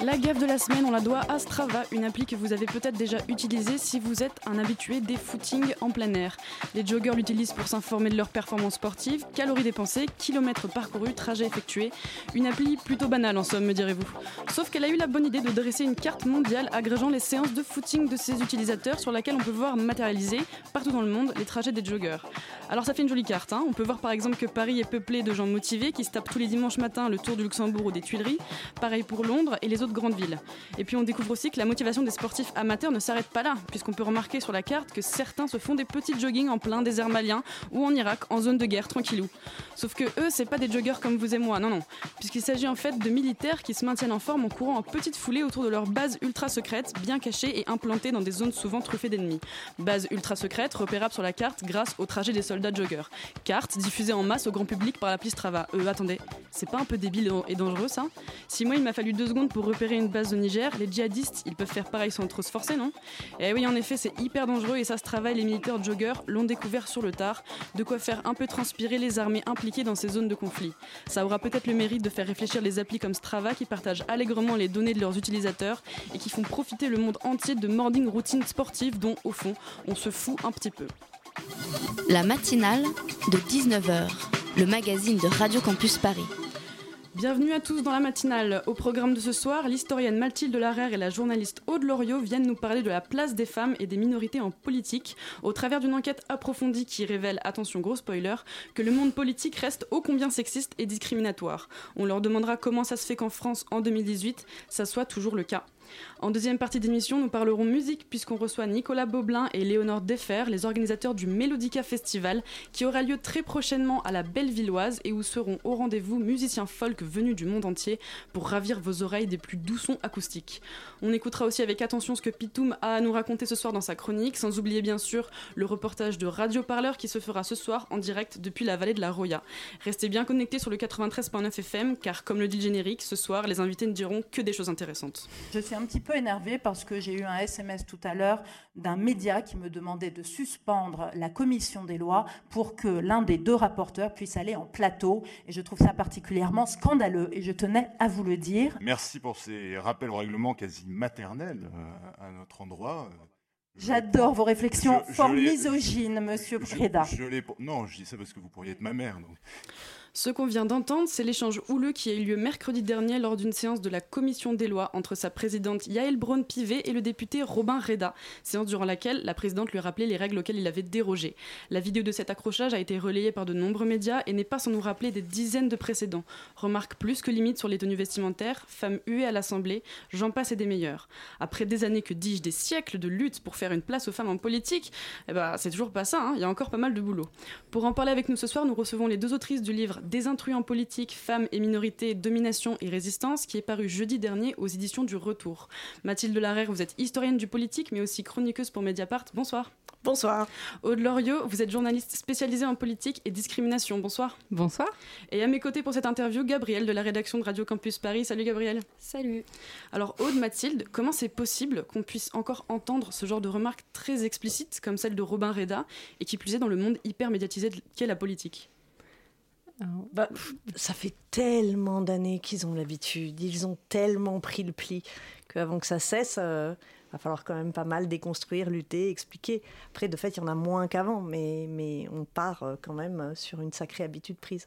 La gaffe de la semaine, on la doit à Strava, une appli que vous avez peut-être déjà utilisée si vous êtes un habitué des footings en plein air. Les joggers l'utilisent pour s'informer de leurs performances sportives, calories dépensées, kilomètres parcourus, trajets effectués. Une appli plutôt banale en somme, me direz-vous. Sauf qu'elle a eu la bonne idée de dresser une carte mondiale agrégeant les séances de footing de ses utilisateurs sur laquelle on peut voir matérialiser partout dans le monde les trajets des joggers. Alors ça fait une jolie carte, hein. on peut voir par exemple que Paris est peuplé de gens motivés qui se tapent tous les dimanches matins le tour du Luxembourg ou des Tuileries, pareil pour Londres et les autres grandes villes. Et puis on découvre aussi que la motivation des sportifs amateurs ne s'arrête pas là, puisqu'on peut remarquer sur la carte que certains se font des petits joggings en plein désert malien ou en Irak en zone de guerre tranquillou. Sauf que eux, c'est pas des joggers comme vous et moi, non non, puisqu'il s'agit en fait de militaires qui se maintiennent en forme en courant en petite foulée autour de leur base ultra secrète, bien cachée et implantée dans des zones souvent truffées d'ennemis. Base ultra secrète, repérable sur la carte grâce au trajet des soldats joggers. Carte diffusée en masse au grand public par l'appli Strava. Euh, attendez, c'est pas un peu débile et dangereux ça? Si moi il m'a fallu deux secondes pour une base au Niger, les djihadistes ils peuvent faire pareil sans trop se forcer, non? Eh oui, en effet, c'est hyper dangereux et ça se travaille. Les militaires joggers l'ont découvert sur le tard. De quoi faire un peu transpirer les armées impliquées dans ces zones de conflit. Ça aura peut-être le mérite de faire réfléchir les applis comme Strava qui partagent allègrement les données de leurs utilisateurs et qui font profiter le monde entier de morning routines sportives dont, au fond, on se fout un petit peu. La matinale de 19h, le magazine de Radio Campus Paris. Bienvenue à tous dans la matinale. Au programme de ce soir, l'historienne Mathilde Larère et la journaliste Aude Loriot viennent nous parler de la place des femmes et des minorités en politique, au travers d'une enquête approfondie qui révèle, attention gros spoiler, que le monde politique reste ô combien sexiste et discriminatoire. On leur demandera comment ça se fait qu'en France, en 2018, ça soit toujours le cas. En deuxième partie d'émission, nous parlerons musique puisqu'on reçoit Nicolas Boblin et Léonore Deffer, les organisateurs du Mélodica Festival, qui aura lieu très prochainement à la Bellevilloise et où seront au rendez-vous musiciens folk venus du monde entier pour ravir vos oreilles des plus doux sons acoustiques. On écoutera aussi avec attention ce que Pitoum a à nous raconter ce soir dans sa chronique, sans oublier bien sûr le reportage de Radio Parleur qui se fera ce soir en direct depuis la vallée de la Roya. Restez bien connectés sur le 93.9 FM car comme le dit le générique, ce soir les invités ne diront que des choses intéressantes. Un petit peu énervée parce que j'ai eu un SMS tout à l'heure d'un média qui me demandait de suspendre la commission des lois pour que l'un des deux rapporteurs puisse aller en plateau. Et je trouve ça particulièrement scandaleux. Et je tenais à vous le dire. Merci pour ces rappels au règlement quasi maternels euh, à notre endroit. J'adore vos réflexions Je- fort misogynes, monsieur Preda. je Non, je dis ça parce que vous pourriez être ma mère. donc. Ce qu'on vient d'entendre, c'est l'échange houleux qui a eu lieu mercredi dernier lors d'une séance de la commission des lois entre sa présidente Yael Braun-Pivet et le député Robin Reda, séance durant laquelle la présidente lui rappelait les règles auxquelles il avait dérogé. La vidéo de cet accrochage a été relayée par de nombreux médias et n'est pas sans nous rappeler des dizaines de précédents. Remarque plus que limite sur les tenues vestimentaires, femmes huées à l'Assemblée, j'en passe et des meilleurs. Après des années, que dis-je, des siècles de lutte pour faire une place aux femmes en politique, eh ben, c'est toujours pas ça, hein, il y a encore pas mal de boulot. Pour en parler avec nous ce soir, nous recevons les deux autrices du livre Des intrus en politique, femmes et minorités, domination et résistance, qui est paru jeudi dernier aux éditions du Retour. Mathilde Larère, vous êtes historienne du politique, mais aussi chroniqueuse pour Mediapart. Bonsoir. Bonsoir. Aude Loriot, vous êtes journaliste spécialisée en politique et discrimination. Bonsoir. Bonsoir. Et à mes côtés pour cette interview, Gabriel de la rédaction de Radio Campus Paris. Salut Gabriel. Salut. Alors Aude, Mathilde, comment c'est possible qu'on puisse encore entendre ce genre de remarques très explicites comme celle de Robin Reda et qui plus est dans le monde hyper médiatisé qu'est la politique? Bah, pff, ça fait tellement d'années qu'ils ont l'habitude, ils ont tellement pris le pli qu'avant que ça cesse, euh, va falloir quand même pas mal déconstruire, lutter, expliquer. Après, de fait, il y en a moins qu'avant, mais, mais on part euh, quand même euh, sur une sacrée habitude prise.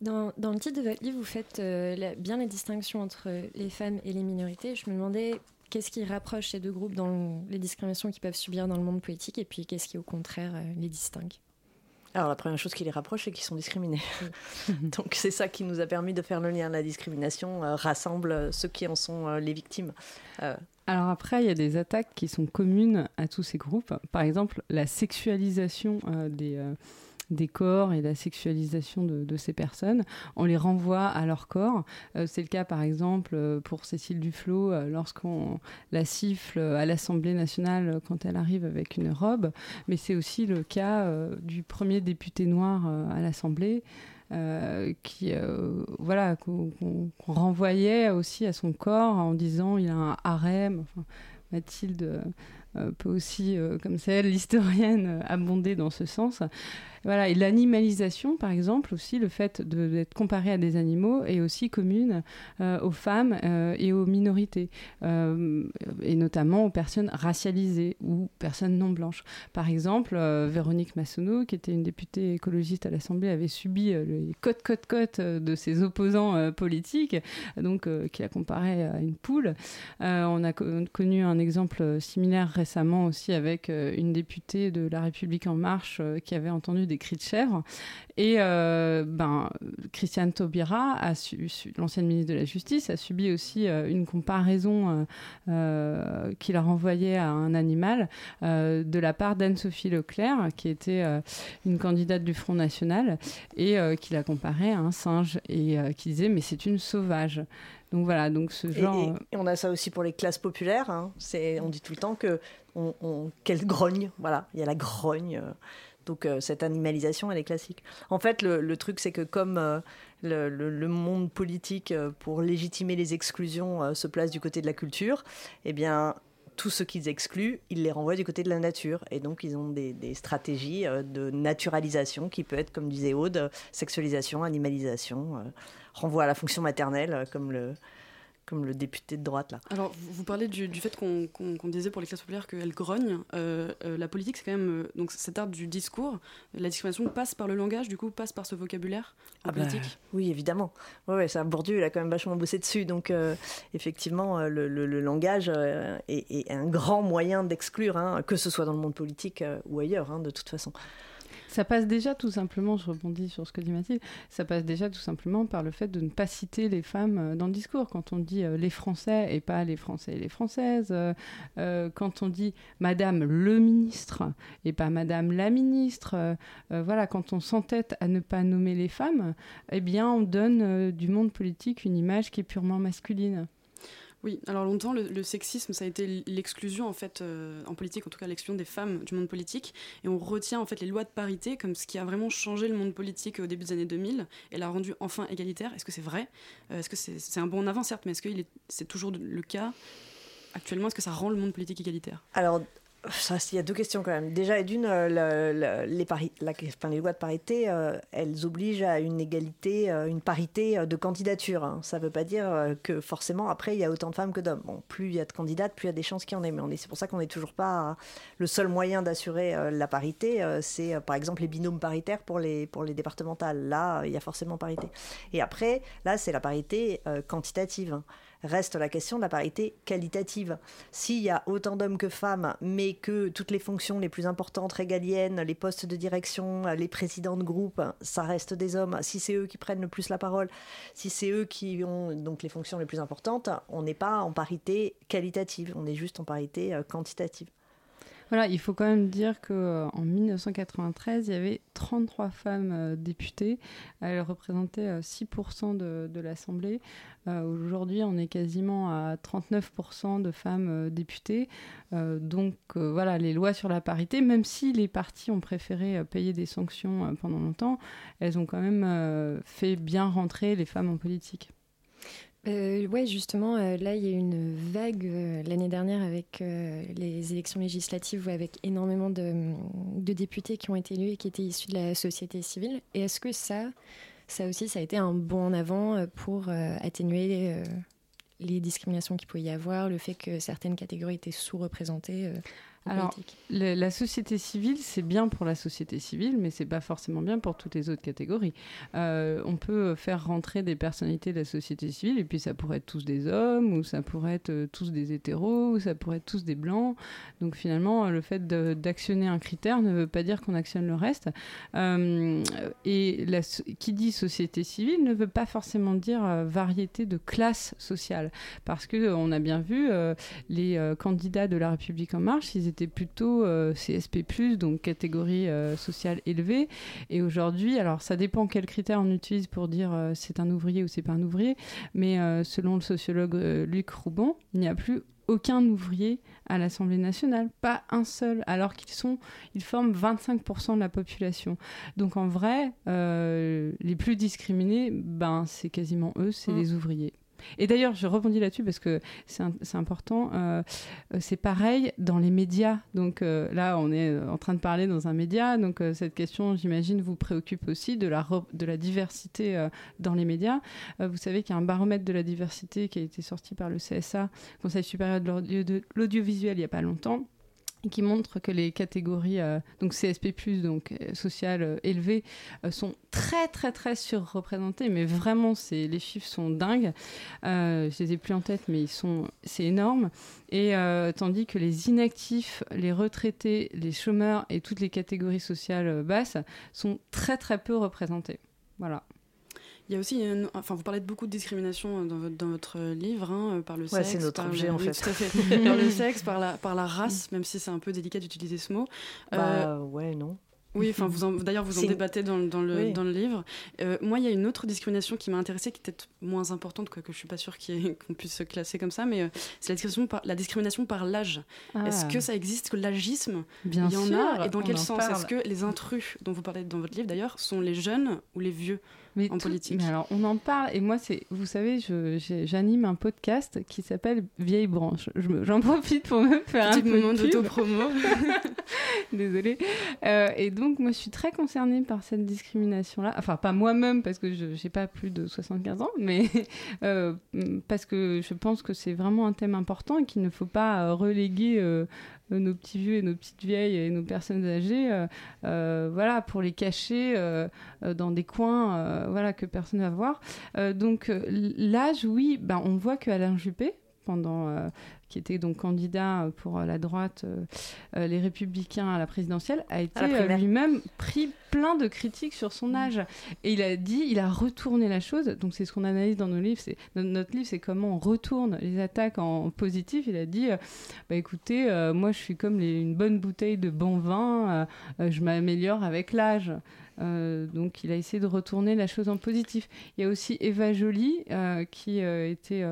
Dans, dans le titre de votre livre, vous faites euh, la- bien la distinction entre les femmes et les minorités. Je me demandais qu'est-ce qui rapproche ces deux groupes dans le- les discriminations qu'ils peuvent subir dans le monde politique et puis qu'est-ce qui, au contraire, euh, les distingue? Alors la première chose qui les rapproche, c'est qu'ils sont discriminés. Donc c'est ça qui nous a permis de faire le lien. La discrimination euh, rassemble euh, ceux qui en sont euh, les victimes. Euh, Alors après, il y a des attaques qui sont communes à tous ces groupes. Par exemple, la sexualisation des, des corps et la sexualisation de, ces personnes. On les renvoie à leur corps. c'est le cas par exemple pour Cécile Duflot lorsqu'on la siffle à l'Assemblée nationale quand elle arrive avec une robe, mais c'est aussi le cas du premier député noir à l'Assemblée. Euh, qui euh, voilà qu'on renvoyait aussi à son corps en disant il a un harem. Mathilde euh, peut aussi, comme c'est elle, l'historienne, abonder dans ce sens. Voilà, et l'animalisation, par exemple, aussi, le fait d'être comparé à des animaux est aussi commune euh, aux femmes euh, et aux minorités, euh, et notamment aux personnes racialisées ou personnes non blanches. Par exemple, Véronique Massonneau, qui était une députée écologiste à l'Assemblée, avait subi les cotes, cotes, cotes de ses opposants politiques, donc qui la comparait à une poule. on a connu un exemple similaire récemment aussi avec une députée de La République En Marche qui avait entendu des cris de chèvre. Et euh, ben, Christiane Taubira, l'ancienne ministre de la Justice, a subi aussi euh, une comparaison euh, qui la renvoyait à un animal de la part d'Anne-Sophie Leclerc, qui était une candidate du Front National, et qui la comparait à un singe, et qui disait mais c'est une sauvage. Donc voilà, donc ce genre. Et, on a ça aussi pour les classes populaires. Hein. C'est, on dit tout le temps que on, quelle grogne, voilà, il y a la grogne. Donc euh, cette animalisation, elle est classique. En fait, le, truc, c'est que comme euh, le, monde politique, euh, pour légitimer les exclusions, se place du côté de la culture, eh bien, tout ce qu'ils excluent, ils les renvoient du côté de la nature. Et donc, ils ont des, stratégies de naturalisation qui peut être, comme disait Aude, sexualisation, animalisation, renvoi à la fonction maternelle, comme le, comme le député de droite là. Alors vous, parlez du, fait qu'on disait pour les classes populaires qu'elles grognent. Euh, euh, la politique c'est quand même euh, donc cet art du discours. La discrimination passe par le langage, du coup passe par ce vocabulaire en ah bah, politique? oui évidemment. Ouais, ouais, ça Bourdieu il a quand même vachement bossé dessus. Donc effectivement le, langage est, un grand moyen d'exclure, hein, que ce soit dans le monde politique ou ailleurs hein, de toute façon. Ça passe déjà tout simplement, je rebondis sur ce que dit Mathilde, ça passe déjà tout simplement par le fait de ne pas citer les femmes euh, dans le discours. Quand on dit euh, les Français et pas les Français et les Françaises, euh, quand on dit Madame le ministre et pas Madame la ministre, voilà, quand on s'entête à ne pas nommer les femmes, eh bien on donne du monde politique une image qui est purement masculine. Oui, alors longtemps, le, sexisme, ça a été l'exclusion, en fait, euh, en politique, en tout cas l'exclusion des femmes du monde politique. Et on retient, en fait, les lois de parité comme ce qui a vraiment changé le monde politique au début des années 2000 et l'a rendu enfin égalitaire. Est-ce que c'est vrai? Euh, Est-ce que c'est un bon avant, certes, mais est-ce que c'est toujours le cas? Actuellement Est-ce que ça rend le monde politique égalitaire? Alors, il y a deux questions quand même. Déjà, d'une, euh, les, lois de parité, euh, elles obligent à une égalité, euh, une parité de candidature. Hein. Ça ne veut pas dire que forcément, après, il y a autant de femmes que d'hommes. Bon, plus il y a de candidates, plus il y a des chances qu'il y en ait. Mais c'est pour ça qu'on n'est toujours pas. le seul moyen d'assurer la parité, c'est par exemple les binômes paritaires pour les, pour les départementales. Là, il y a forcément parité. Et après, là, c'est la parité quantitative. Hein. Reste la question de la parité qualitative. S'il y a autant d'hommes que femmes, mais que toutes les fonctions les plus importantes régaliennes, les postes de direction, les présidents de groupe, ça reste des hommes. Si c'est eux qui prennent le plus la parole, si c'est eux qui ont donc les fonctions les plus importantes, on n'est pas en parité qualitative, on est juste en parité euh, quantitative. Voilà, il faut quand même dire qu'en euh, 1993, il y avait 33 femmes euh, députées. Elles représentaient 6% de, de l'Assemblée. Euh, aujourd'hui, on est quasiment à 39% de femmes euh, députées. Euh, donc voilà, les lois sur la parité, même si les partis ont préféré payer des sanctions pendant longtemps, elles ont quand même fait bien rentrer les femmes en politique. Euh, ouais, justement, là, il y a eu une vague l'année dernière avec les élections législatives, avec énormément de, députés qui ont été élus et qui étaient issus de la société civile. Et est-ce que ça, ça aussi, ça a été un bon en avant euh, pour euh, atténuer euh, les discriminations qu'il pouvait y avoir, le fait que certaines catégories étaient sous-représentées alors, la société civile, c'est bien pour la société civile, mais c'est pas forcément bien pour toutes les autres catégories. Euh, on peut faire rentrer des personnalités de la société civile, et puis ça pourrait être tous des hommes, ou ça pourrait être euh, tous des hétéros, ou ça pourrait être tous des blancs. Donc finalement, le fait d'actionner un critère ne veut pas dire qu'on actionne le reste. Euh, et la, qui dit société civile ne veut pas forcément dire variété de classe sociale, parce que on a bien vu les candidats de la République en marche, ils étaient plutôt CSP+, donc catégorie sociale élevée. Et aujourd'hui, alors ça dépend quels critères on utilise pour dire c'est un ouvrier ou c'est pas un ouvrier, mais selon le sociologue Luc Rouban, il n'y a plus aucun ouvrier à l'Assemblée nationale, pas un seul, alors qu'ils sont, ils forment 25% de la population. Donc en vrai, euh, les plus discriminés, ben c'est quasiment eux, c'est mm. les ouvriers. Et d'ailleurs, je rebondis là-dessus parce que c'est important. Euh, c'est pareil dans les médias. Donc euh, là, on est en train de parler dans un média. Donc euh, cette question, j'imagine, vous préoccupe aussi de la, de la diversité dans les médias. vous savez qu'il y a un baromètre de la diversité qui a été sorti par le CSA, Conseil supérieur de l'audiovisuel, il n'y a pas longtemps qui montre que les catégories euh, donc CSP+, donc euh, sociales euh, élevées, sont très très très surreprésentées, mais vraiment c'est les chiffres sont dingues. je les ai plus en tête, mais ils sont c'est énorme. Et tandis que les inactifs, les retraités, les chômeurs et toutes les catégories sociales basses sont très très peu représentés. Voilà. Il y a aussi, enfin, vous parlez de beaucoup de discrimination euh, dans votre, dans votre livre, hein, euh, par le sexe. c'est notre objet en fait. par le sexe, par la, par la race, même si c'est un peu délicat d'utiliser ce mot. Bah, euh, ouais, non. Oui, enfin, vous d'ailleurs, vous en débattez dans, dans, le, dans le livre. moi, il y a une autre discrimination qui m'a intéressée, qui est peut-être moins importante, quoi, que je suis pas sûre qu'on puisse se classer comme ça, mais c'est la discrimination par, la discrimination par l'âge. Ah. Est-ce que ça existe, que l'agisme, il y en a, et dans quel sens? Est-ce que les intrus dont vous parlez dans votre livre, d'ailleurs, sont les jeunes ou les vieux? Mais en politique. Mais alors, on en parle, et moi, c'est, vous savez, j'anime un podcast qui s'appelle Vieille Branche. J'en profite pour me faire Petit un moment d'autopromo. Désolée. Euh, et donc, moi, je suis très concernée par cette discrimination-là. Enfin, pas moi-même, parce que je n'ai pas plus de 75 ans, mais euh, parce que je pense que c'est vraiment un thème important et qu'il ne faut pas euh, reléguer euh, nos petits vieux et nos petites vieilles et nos personnes âgées, euh, euh, voilà, pour les cacher dans des coins, voilà, que personne ne va voir. donc l'âge, oui, ben, on voit qu'Alain Juppé, pendant qui était donc candidat pour la droite, les Républicains à la présidentielle, a été lui-même pris plein de critiques sur son âge. Et il a dit, il a retourné la chose. Donc c'est ce qu'on analyse dans nos livres. C'est notre livre, c'est comment on retourne les attaques en positif. Il a dit, euh, bah écoutez, euh, moi je suis comme une bonne bouteille de bon vin. Euh, je m'améliore avec l'âge. Donc il a essayé de retourner la chose en positif. Il y a aussi Eva Joly qui était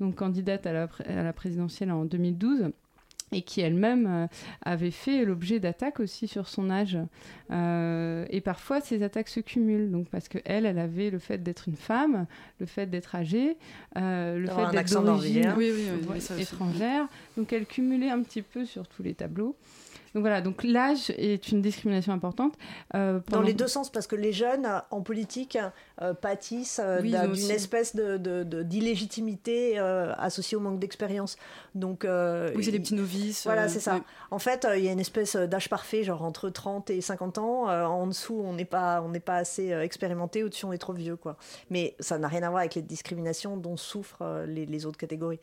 donc candidate à la, à la présidentielle en 2012 et qui elle-même euh, avait fait l'objet d'attaques aussi sur son âge. Euh, et parfois, ces attaques se cumulent. Donc, parce que elle, elle avait le fait d'être une femme, le fait d'être âgée, euh, le fait d'être d'origine oui, oui, étrangère. Donc, elle cumulait un petit peu sur tous les tableaux. Donc voilà, donc l'âge est une discrimination importante. Euh, Dans les deux sens, parce que les jeunes en politique euh, pâtissent euh, d'une espèce de, d'illégitimité associée au manque d'expérience. Donc, oui, c'est des petits novices. Voilà, c'est ça. En fait, il y a une espèce d'âge parfait, genre entre 30 et 50 ans. en dessous, on n'est pas, on n'est pas assez expérimenté, au-dessus, on est trop vieux. Quoi. Mais ça n'a rien à voir avec les discriminations dont souffrent les, les autres catégories.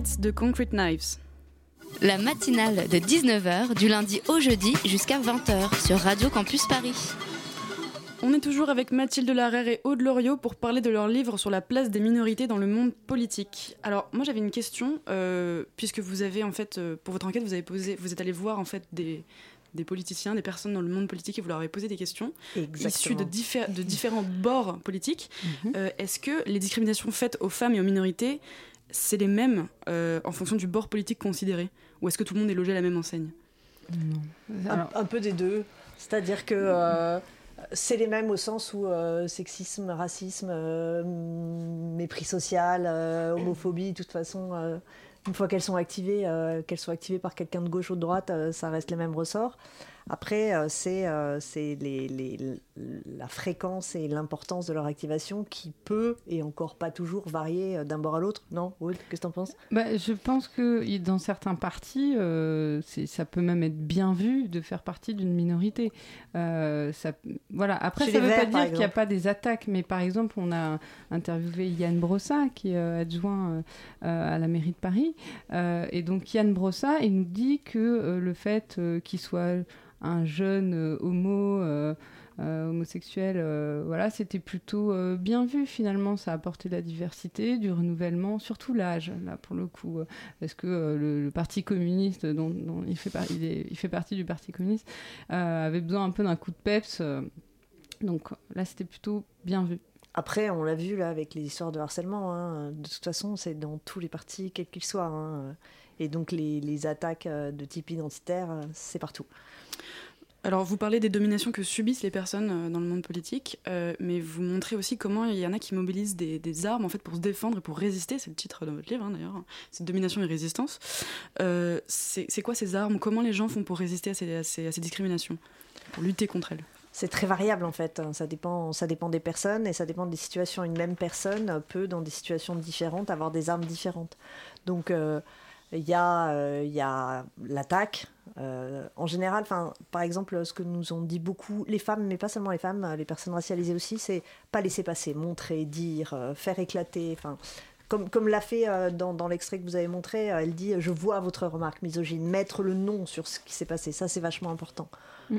Lights de Concrete Knives. La matinale de 19h du lundi au jeudi jusqu'à 20h sur Radio Campus Paris. On est toujours avec Mathilde Larère et Aude Loriot pour parler de leur livre sur la place des minorités dans le monde politique. Alors moi j'avais une question, euh, puisque vous avez en fait, euh, pour votre enquête, vous avez posé, vous êtes allé voir en fait des, des politiciens, des personnes dans le monde politique et vous leur avez posé des questions issues de, de, différents bords politiques. Mhm. Euh, est-ce que les discriminations faites aux femmes et aux minorités, c'est les mêmes en fonction du bord politique considéré Ou est-ce que tout le monde est logé à la même enseigne non. Un, peu des deux. C'est-à-dire que c'est les mêmes au sens où euh, sexisme, racisme, euh, mépris social, euh, homophobie, de toute façon, une fois qu'elles sont activées, qu'elles sont activées par quelqu'un de gauche ou de droite, ça reste les mêmes ressorts. Après, euh, c'est euh, la fréquence et l'importance de leur activation qui peut, et encore pas toujours, varier euh, d'un bord à l'autre. Non Qu'est-ce que tu en penses? Bah, Je pense que dans certains partis, ça peut même être bien vu de faire partie d'une minorité. ça, voilà. Après, ça ne veut pas dire qu'il n'y a pas des attaques, mais par exemple, on a interviewé Yann Brossa, qui est adjoint à la mairie de Paris. et donc, Yann Brossa, il nous dit que le fait qu'il soit un jeune euh, homo euh, euh, homosexuel, voilà, c'était plutôt bien vu finalement. Ça a apporté de la diversité, du renouvellement, surtout l'âge, là pour le coup, parce que le, Parti communiste, dont, il, fait il, fait partie du Parti communiste, avait besoin un peu d'un coup de peps. donc là, c'était plutôt bien vu. Après, on l'a vu là avec les histoires de harcèlement. Hein. De toute façon, c'est dans tous les partis, quels qu'ils soient. Hein. Et donc les, attaques de type identitaire, c'est partout. Alors, vous parlez des dominations que subissent les personnes euh, dans le monde politique, euh, mais vous montrez aussi comment il y en a qui mobilisent des, armes en fait pour se défendre et pour résister. C'est le titre de votre livre hein, d'ailleurs. C'est domination et résistance. Euh, c'est quoi ces armes? Comment les gens font pour résister à ces, discriminations, pour lutter contre elles? C'est très variable en fait, ça dépend, ça dépend des personnes et ça dépend des situations. Une même personne peut, dans des situations différentes, avoir des armes différentes. Donc, il y a l'attaque. Euh, en général, par exemple, ce que nous ont dit beaucoup les femmes, mais pas seulement les femmes, les personnes racialisées aussi, c'est pas laisser passer, montrer, dire, euh, faire éclater. Comme, comme l'a fait dans, dans l'extrait que vous avez montré, elle dit Je vois votre remarque misogyne, mettre le nom sur ce qui s'est passé. Ça, c'est vachement important. Mm.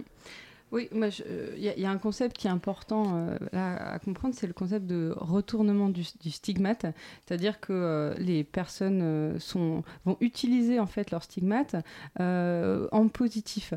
Oui, il euh, y, a un concept qui est important euh, à comprendre, c'est le concept de retournement du, stigmate, c'est-à-dire que euh, les personnes sont, vont utiliser en fait leur stigmate en positif.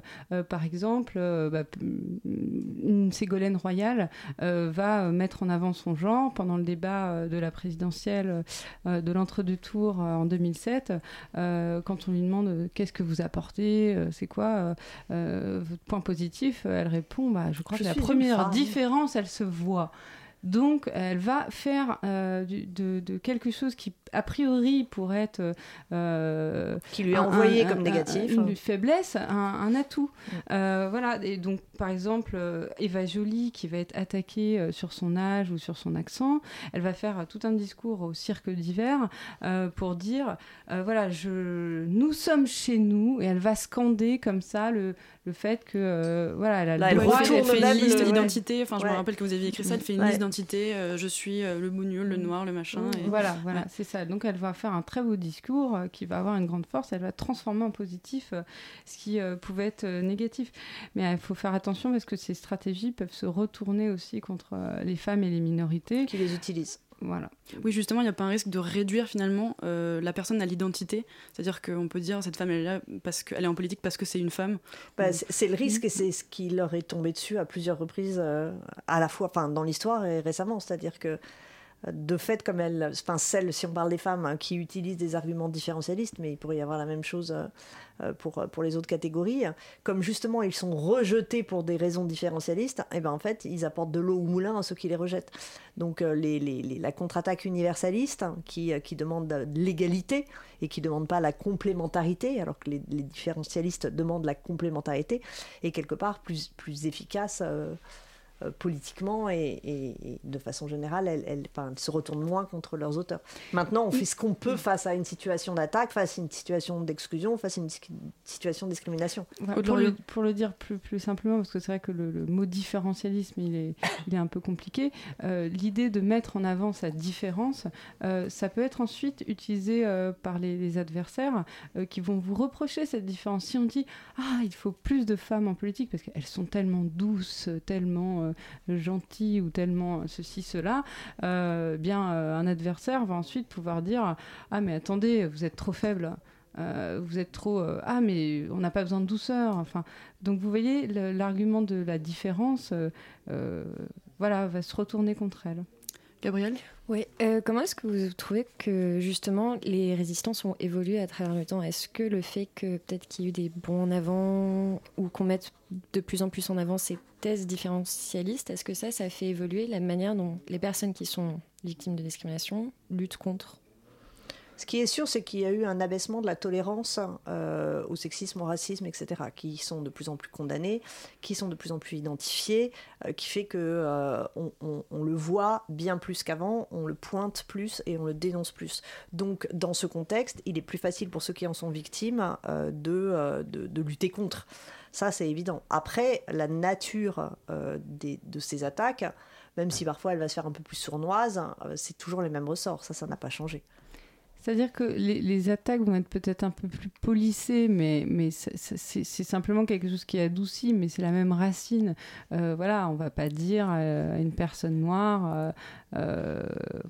par exemple, bah, une Ségolène Royal va mettre en avant son genre pendant le débat de la présidentielle de l'entre-deux tours en 2007, quand on lui demande qu'est-ce que vous apportez, c'est quoi votre point positif répond, bah, je crois que la première différence, elle se voit. Donc, elle va faire euh, de, quelque chose qui, a priori, pourrait être. Euh, qui lui est envoyé comme négatif. une faiblesse, un, atout. Euh, voilà. Et donc, par exemple, Eva Jolie, qui va être attaquée sur son âge ou sur son accent, elle va faire tout un discours au cirque d'hiver pour dire voilà, je, nous sommes chez nous, et elle va scander comme ça le, le fait que. voilà, elle a le droit, elle fait une liste d'identité. Enfin, je me rappelle que vous aviez écrit ça, elle fait une liste d'identité euh, je suis euh, le bougnoul, le noir, le machin. Et... Voilà, voilà, c'est ça. Donc elle va faire un très beau discours euh, qui va avoir une grande force. Elle va transformer en positif ce qui pouvait être négatif. Mais il faut faire attention parce que ces stratégies peuvent se retourner aussi contre les femmes et les minorités. Qui les utilisent. Voilà. Oui, justement, il n'y a pas un risque de réduire finalement la personne à l'identité. C'est-à-dire qu'on peut dire cette femme, elle est là parce qu'elle est en politique parce que c'est une femme. Bah, c'est le risque et c'est ce qui leur est tombé dessus à plusieurs reprises, à la fois enfin, dans l'histoire et récemment. C'est-à-dire que de fait, comme elles, enfin celles, si on parle des femmes, hein, qui utilisent des arguments différentialistes, mais il pourrait y avoir la même chose euh, euh, pour, pour les autres catégories, comme justement ils sont rejetés pour des raisons différentialistes, et eh ben en fait ils apportent de l'eau au moulin à ceux qui les rejettent. Donc euh, les, la contre-attaque universaliste hein, qui, qui demande l'égalité et qui ne demande pas la complémentarité, alors que les, différentialistes demandent la complémentarité, est quelque part plus, plus efficace. Politiquement et, de façon générale, elles, se retournent moins contre leurs auteurs. Maintenant, on fait ce qu'on peut face à une situation d'attaque, face à une situation d'exclusion, face à une situation de discrimination. pour, le, pour, le, dire plus, plus simplement, parce que c'est vrai que le, mot différentialisme, il est, il est un peu compliqué, euh, l'idée de mettre en avant sa différence, euh, ça peut être ensuite utilisé par les, les adversaires qui vont vous reprocher cette différence. Si on dit, ah, il faut plus de femmes en politique, parce qu'elles sont tellement douces, tellement euh, gentil ou tellement ceci, cela, euh, bien euh, un adversaire va ensuite pouvoir dire Ah, mais attendez, vous êtes trop faible. vous êtes trop ah mais on n'a pas besoin de douceur enfin donc vous voyez l'argument de la différence voilà va se retourner contre elle Gabriel? Oui, comment est-ce que vous trouvez que justement les résistances ont évolué à travers le temps? Est-ce que le fait que peut-être qu'il y ait eu des bons en avant ou qu'on mette de plus en plus en avant ces thèses différentialistes, est-ce que ça, ça fait évoluer la manière dont les personnes qui sont victimes de discrimination luttent contre ce qui est sûr, c'est qu'il y a eu un abaissement de la tolérance euh, au sexisme, au racisme, etc., qui sont de plus en plus condamnés, qui sont de plus en plus identifiés, euh, qui fait que euh, on, le voit bien plus qu'avant, on le pointe plus et on le dénonce plus. Donc, dans ce contexte, il est plus facile pour ceux qui en sont victimes de, de, lutter contre. Ça, c'est évident. Après, la nature de ces attaques, même si parfois elle va se faire un peu plus sournoise, c'est toujours les mêmes ressorts. Ça, ça n'a pas changé. C'est-à-dire que les, attaques vont être peut-être un peu plus polissées, mais, mais c'est simplement quelque chose qui adoucit, mais c'est la même racine. Euh, voilà, on va pas dire à une personne noire, euh, euh,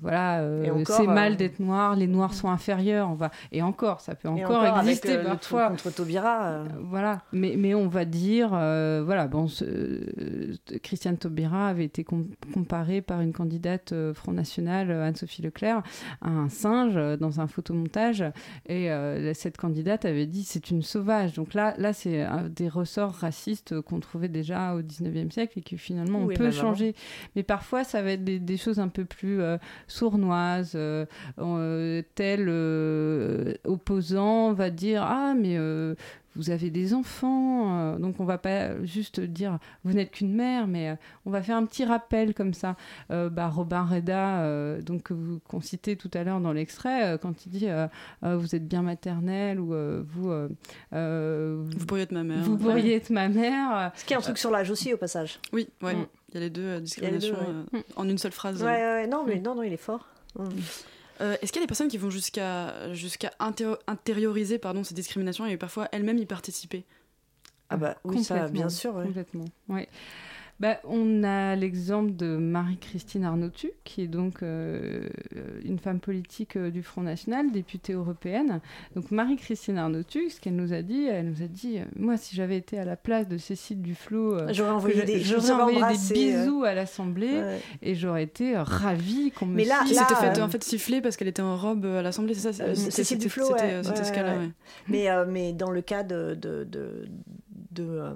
voilà, c'est mal d'être noir, les noirs sont inférieurs. On va et encore, ça peut encore, exister parfois. contre Taubira. Voilà, mais, mais on va dire, voilà, bon, Christiane Taubira avait été comparée par une candidate Front National, Anne-Sophie Leclerc, à un singe dans un photomontage et euh, cette candidate avait dit c'est une sauvage. Donc là, là c'est des ressorts racistes qu'on trouvait déjà au 19e siècle et que finalement on peut changer. Mais parfois, ça va être des, choses un peu plus euh, sournoises. Euh, tel opposant va dire ah mais vous avez des enfants, euh, donc on va pas juste dire vous n'êtes qu'une mère, mais euh, on va faire un petit rappel comme ça. Euh, bah, Robin Reda, donc que vous qu'on citait tout à l'heure dans l'extrait, quand il dit vous êtes bien maternelle ou vous vous pourriez être ma mère, vous pourriez être ma mère. Ce qui est un truc sur l'âge aussi au passage. Oui, ouais. Mm. Il y a les deux discriminations en une seule phrase. Ouais, ouais, non, mais non, non, il est fort. Mm. Euh, est-ce qu'il y a des personnes qui vont jusqu'à jusqu'à intérioriser pardon, ces discriminations et parfois elles-mêmes y participer? Ah bah oui, ça, bien sûr. Complètement. Ouais. Bah, on a l'exemple de Marie-Christine Arnautu, qui est donc euh, une femme politique euh, du Front National, députée européenne. Donc Marie-Christine Arnautu, ce qu'elle nous a dit, elle nous a dit, euh, moi si j'avais été à la place de Cécile Duflot, j'aurais envoyé, des, des, bisous à l'Assemblée et j'aurais été ravie qu'on me Mais là, qui s'était fait en fait siffler parce qu'elle était en robe à l'Assemblée, c'est ça Cécile Duflot, c'était ce cas-là. Mais, mais dans le cas de, de, de, de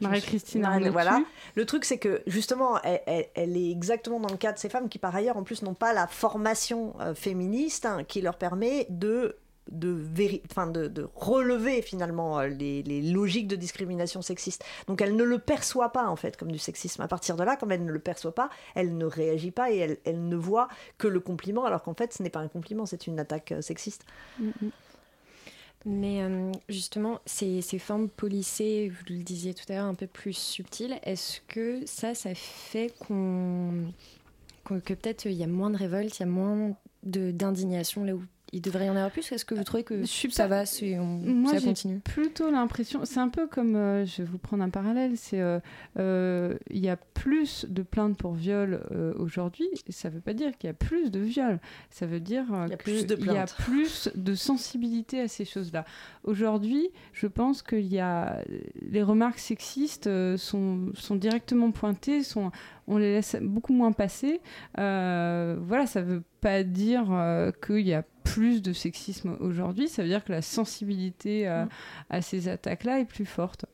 Marie-Christine Voilà. Le truc, c'est que justement, elle, est exactement dans le cas de ces femmes qui, par ailleurs, en plus, n'ont pas la formation euh, féministe hein, qui leur permet de de, enfin de, de, relever finalement euh, les, les, logiques de discrimination sexiste. Donc elle ne le perçoit pas en fait comme du sexisme. À partir de là, comme elle ne le perçoit pas, elle ne réagit pas et elle, elle ne voit que le compliment alors qu'en fait ce n'est pas un compliment, c'est une attaque euh, sexiste. Mm, mm. Mais euh, justement, ces, ces, formes polissées, vous le disiez tout à l'heure, un peu plus subtiles, est-ce que ça, ça fait qu'on, que peut-être il y a moins de révolte, il y a moins d'indignation là où il devrait y en avoir plus. Est-ce que vous trouvez que ça va, si on, Moi, ça continue plutôt l'impression, c'est un peu comme, euh, je vais vous prendre un parallèle, c'est euh, euh, il y a plus de plaintes pour viol aujourd'hui, ça ne veut pas dire qu'il y a plus de viols, ça veut dire qu'il y a plus de sensibilité à ces choses-là. Aujourd'hui, je pense qu'il y a les remarques sexistes sont, sont directement pointées, sont on les laisse beaucoup moins passer. voilà, ça veut pas dire qu'il y a plus de sexisme aujourd'hui, ça veut dire que la sensibilité euh, mm. à ces attaques-là est plus forte.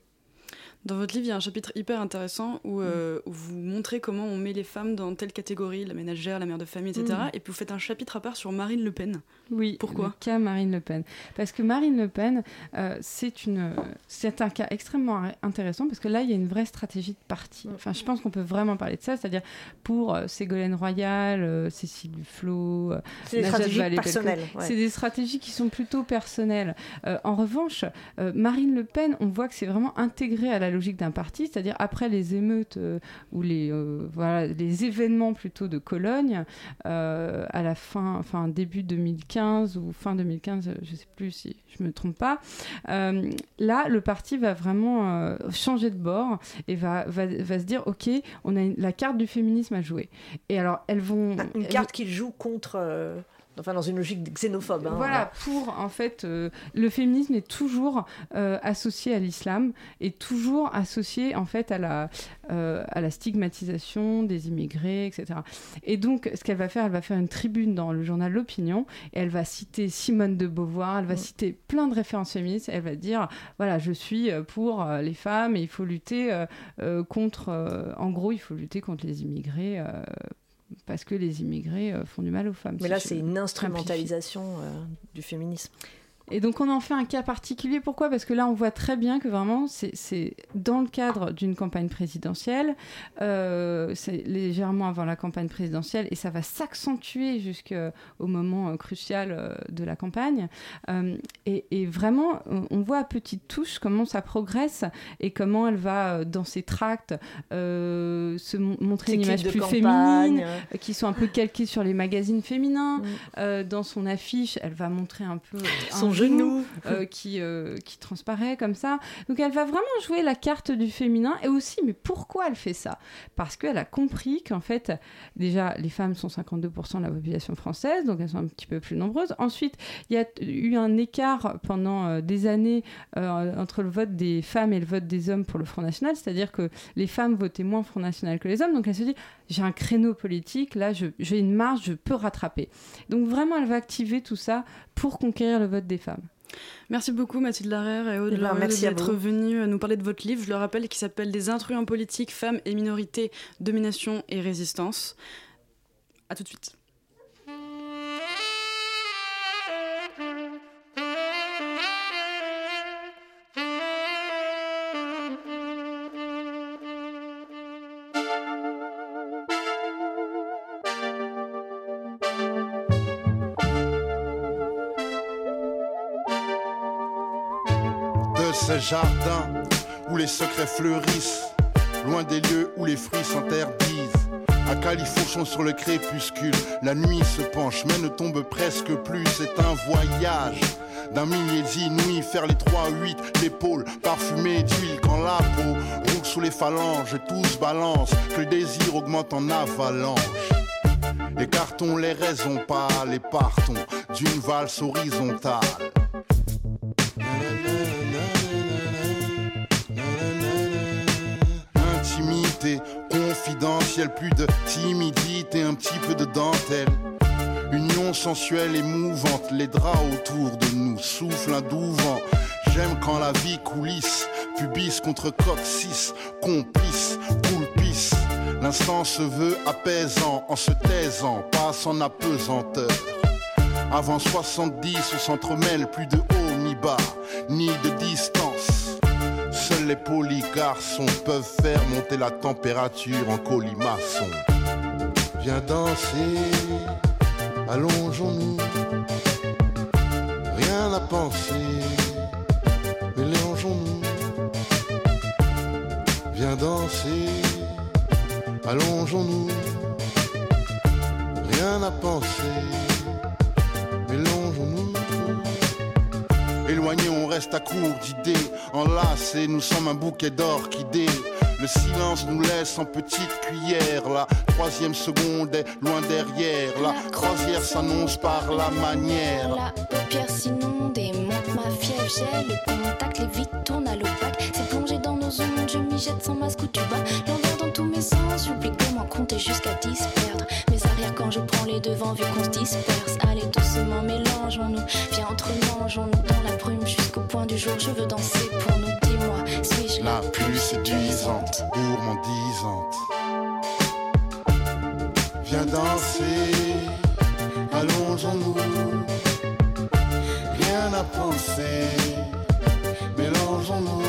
Dans votre livre, il y a un chapitre hyper intéressant où, euh, où, vous montrez comment on met les femmes dans telle catégorie, la ménagère, la mère de famille, etc. Mm. Et puis vous faites un chapitre à part sur Marine Le Pen. Oui. Pourquoi Le cas Marine Le Pen. Parce que Marine Le Pen, euh, c'est une, c'est un cas extrêmement intéressant parce que là, il y a une vraie stratégie de parti. Enfin, je pense qu'on peut vraiment parler de ça, c'est-à-dire pour euh, Ségolène Royal, euh, Cécile Duflot, euh, c'est des stratégies personnelles. Ouais. C'est des stratégies qui sont plutôt personnelles. Euh, en revanche, euh, Marine Le Pen, on voit que c'est vraiment intégré à la logique d'un parti, c'est-à-dire après les émeutes euh, ou les, euh, voilà, les événements plutôt de Cologne, euh, à la fin, enfin début 2015 ou fin 2015, je ne sais plus si je me trompe pas. Là, le parti va vraiment changer de bord et va, va, va, se dire, ok, on a une, la carte du féminisme à jouer. Et alors, elles vont... Une carte qu'ils jouent contre... Enfin dans une logique xénophobe. Hein, voilà, pour en fait, euh, le féminisme est toujours euh, associé à l'islam et toujours associé en fait à la, euh, à la stigmatisation des immigrés, etc. Et donc, ce qu'elle va faire, elle va faire une tribune dans le journal L'Opinion et elle va citer Simone de Beauvoir, elle va mmh. citer plein de références féministes, elle va dire, voilà, je suis pour les femmes et il faut lutter contre, en gros, il faut lutter contre les immigrés parce que les immigrés euh, font du mal aux femmes. Mais là, c'est une instrumentalisation euh, du féminisme. Et donc on en fait un cas particulier. Pourquoi? Parce que là, on voit très bien que vraiment, c'est dans le cadre d'une campagne présidentielle. Euh, c'est légèrement avant la campagne présidentielle et ça va s'accentuer jusqu'au moment euh, crucial euh, de la campagne. Euh, et, et, vraiment, on voit à petite touche comment ça progresse et comment elle va, dans ses tracts, se montrer une image plus campagne. féminine, qui sont un peu calquées sur les magazines féminins. Mm. dans son affiche, elle va montrer un peu... Son genou euh, qui, euh, qui transparaît comme ça. Donc elle va vraiment jouer la carte du féminin et aussi, mais pourquoi elle fait ça? Parce qu'elle a compris qu'en fait, déjà, les femmes sont 52% de la population française, donc elles sont un petit peu plus nombreuses. Ensuite, il y a eu un écart pendant euh, des années euh, entre le vote des femmes et le vote des hommes pour le Front National, c'est-à-dire que les femmes votaient moins Front National que les hommes, donc elle se dit, j'ai un créneau politique, là, j'ai une marge, je peux rattraper. Donc vraiment, elle va activer tout ça pour conquérir le vote des femmes. Merci beaucoup Mathilde Larère et Aude eh ben, d'être venus nous parler de votre livre, je le rappelle, qui s'appelle Des intrus en politique, femmes et minorités, domination et résistance. A tout de suite. Ce jardin où les secrets fleurissent, loin des lieux où les fruits s'interdisent. À califourchon sur le crépuscule, la nuit se penche mais ne tombe presque plus. C'est un voyage d'un millier d'inouïs, faire les 3-8, l'épaule parfumée d'huile quand la peau roule sous les phalanges, tout se balance, que le désir augmente en avalanche. Écartons les raisons pâles et partons d'une valse horizontale. Plus de timidité, un petit peu de dentelle. Union sensuelle, émouvante, les draps autour de nous soufflent un doux vent. J'aime quand la vie coulisse, pubis contre coccyx, complice, coulpisse. L'instant se veut apaisant en se taisant, pas en apesanteur. Avant 70, on s'entremêle plus de haut ni bas, ni de distance. Les polis garçons peuvent faire monter la température en colimaçon. Viens danser, allongeons-nous. Rien à penser, mélangeons-nous. Viens danser, allongeons-nous. Rien à penser, Éloignés, on reste à court d'idées. Enlacés, nous sommes un bouquet d'orchidées. Le silence nous laisse en petite cuillère. La troisième seconde est loin derrière. La croisière s'annonce par la manière. La paupière s'inonde et monte ma fièvre. J'ai le contact, les vides tournent à l'opaque. C'est plongé dans nos ondes, je m'y jette sans masque ou tu bas. L'envers dans tous mes sens, j'oublie comment compter jusqu'à 10 les devants, vu qu'on se disperse. Allez doucement, mélangeons-nous. Viens entre mangeons-nous dans la brume jusqu'au point du jour. Je veux danser pour nous, dis-moi suis-je la plus séduisante, gourmandisante. Viens danser, allongeons-nous, rien à penser, mélangeons-nous.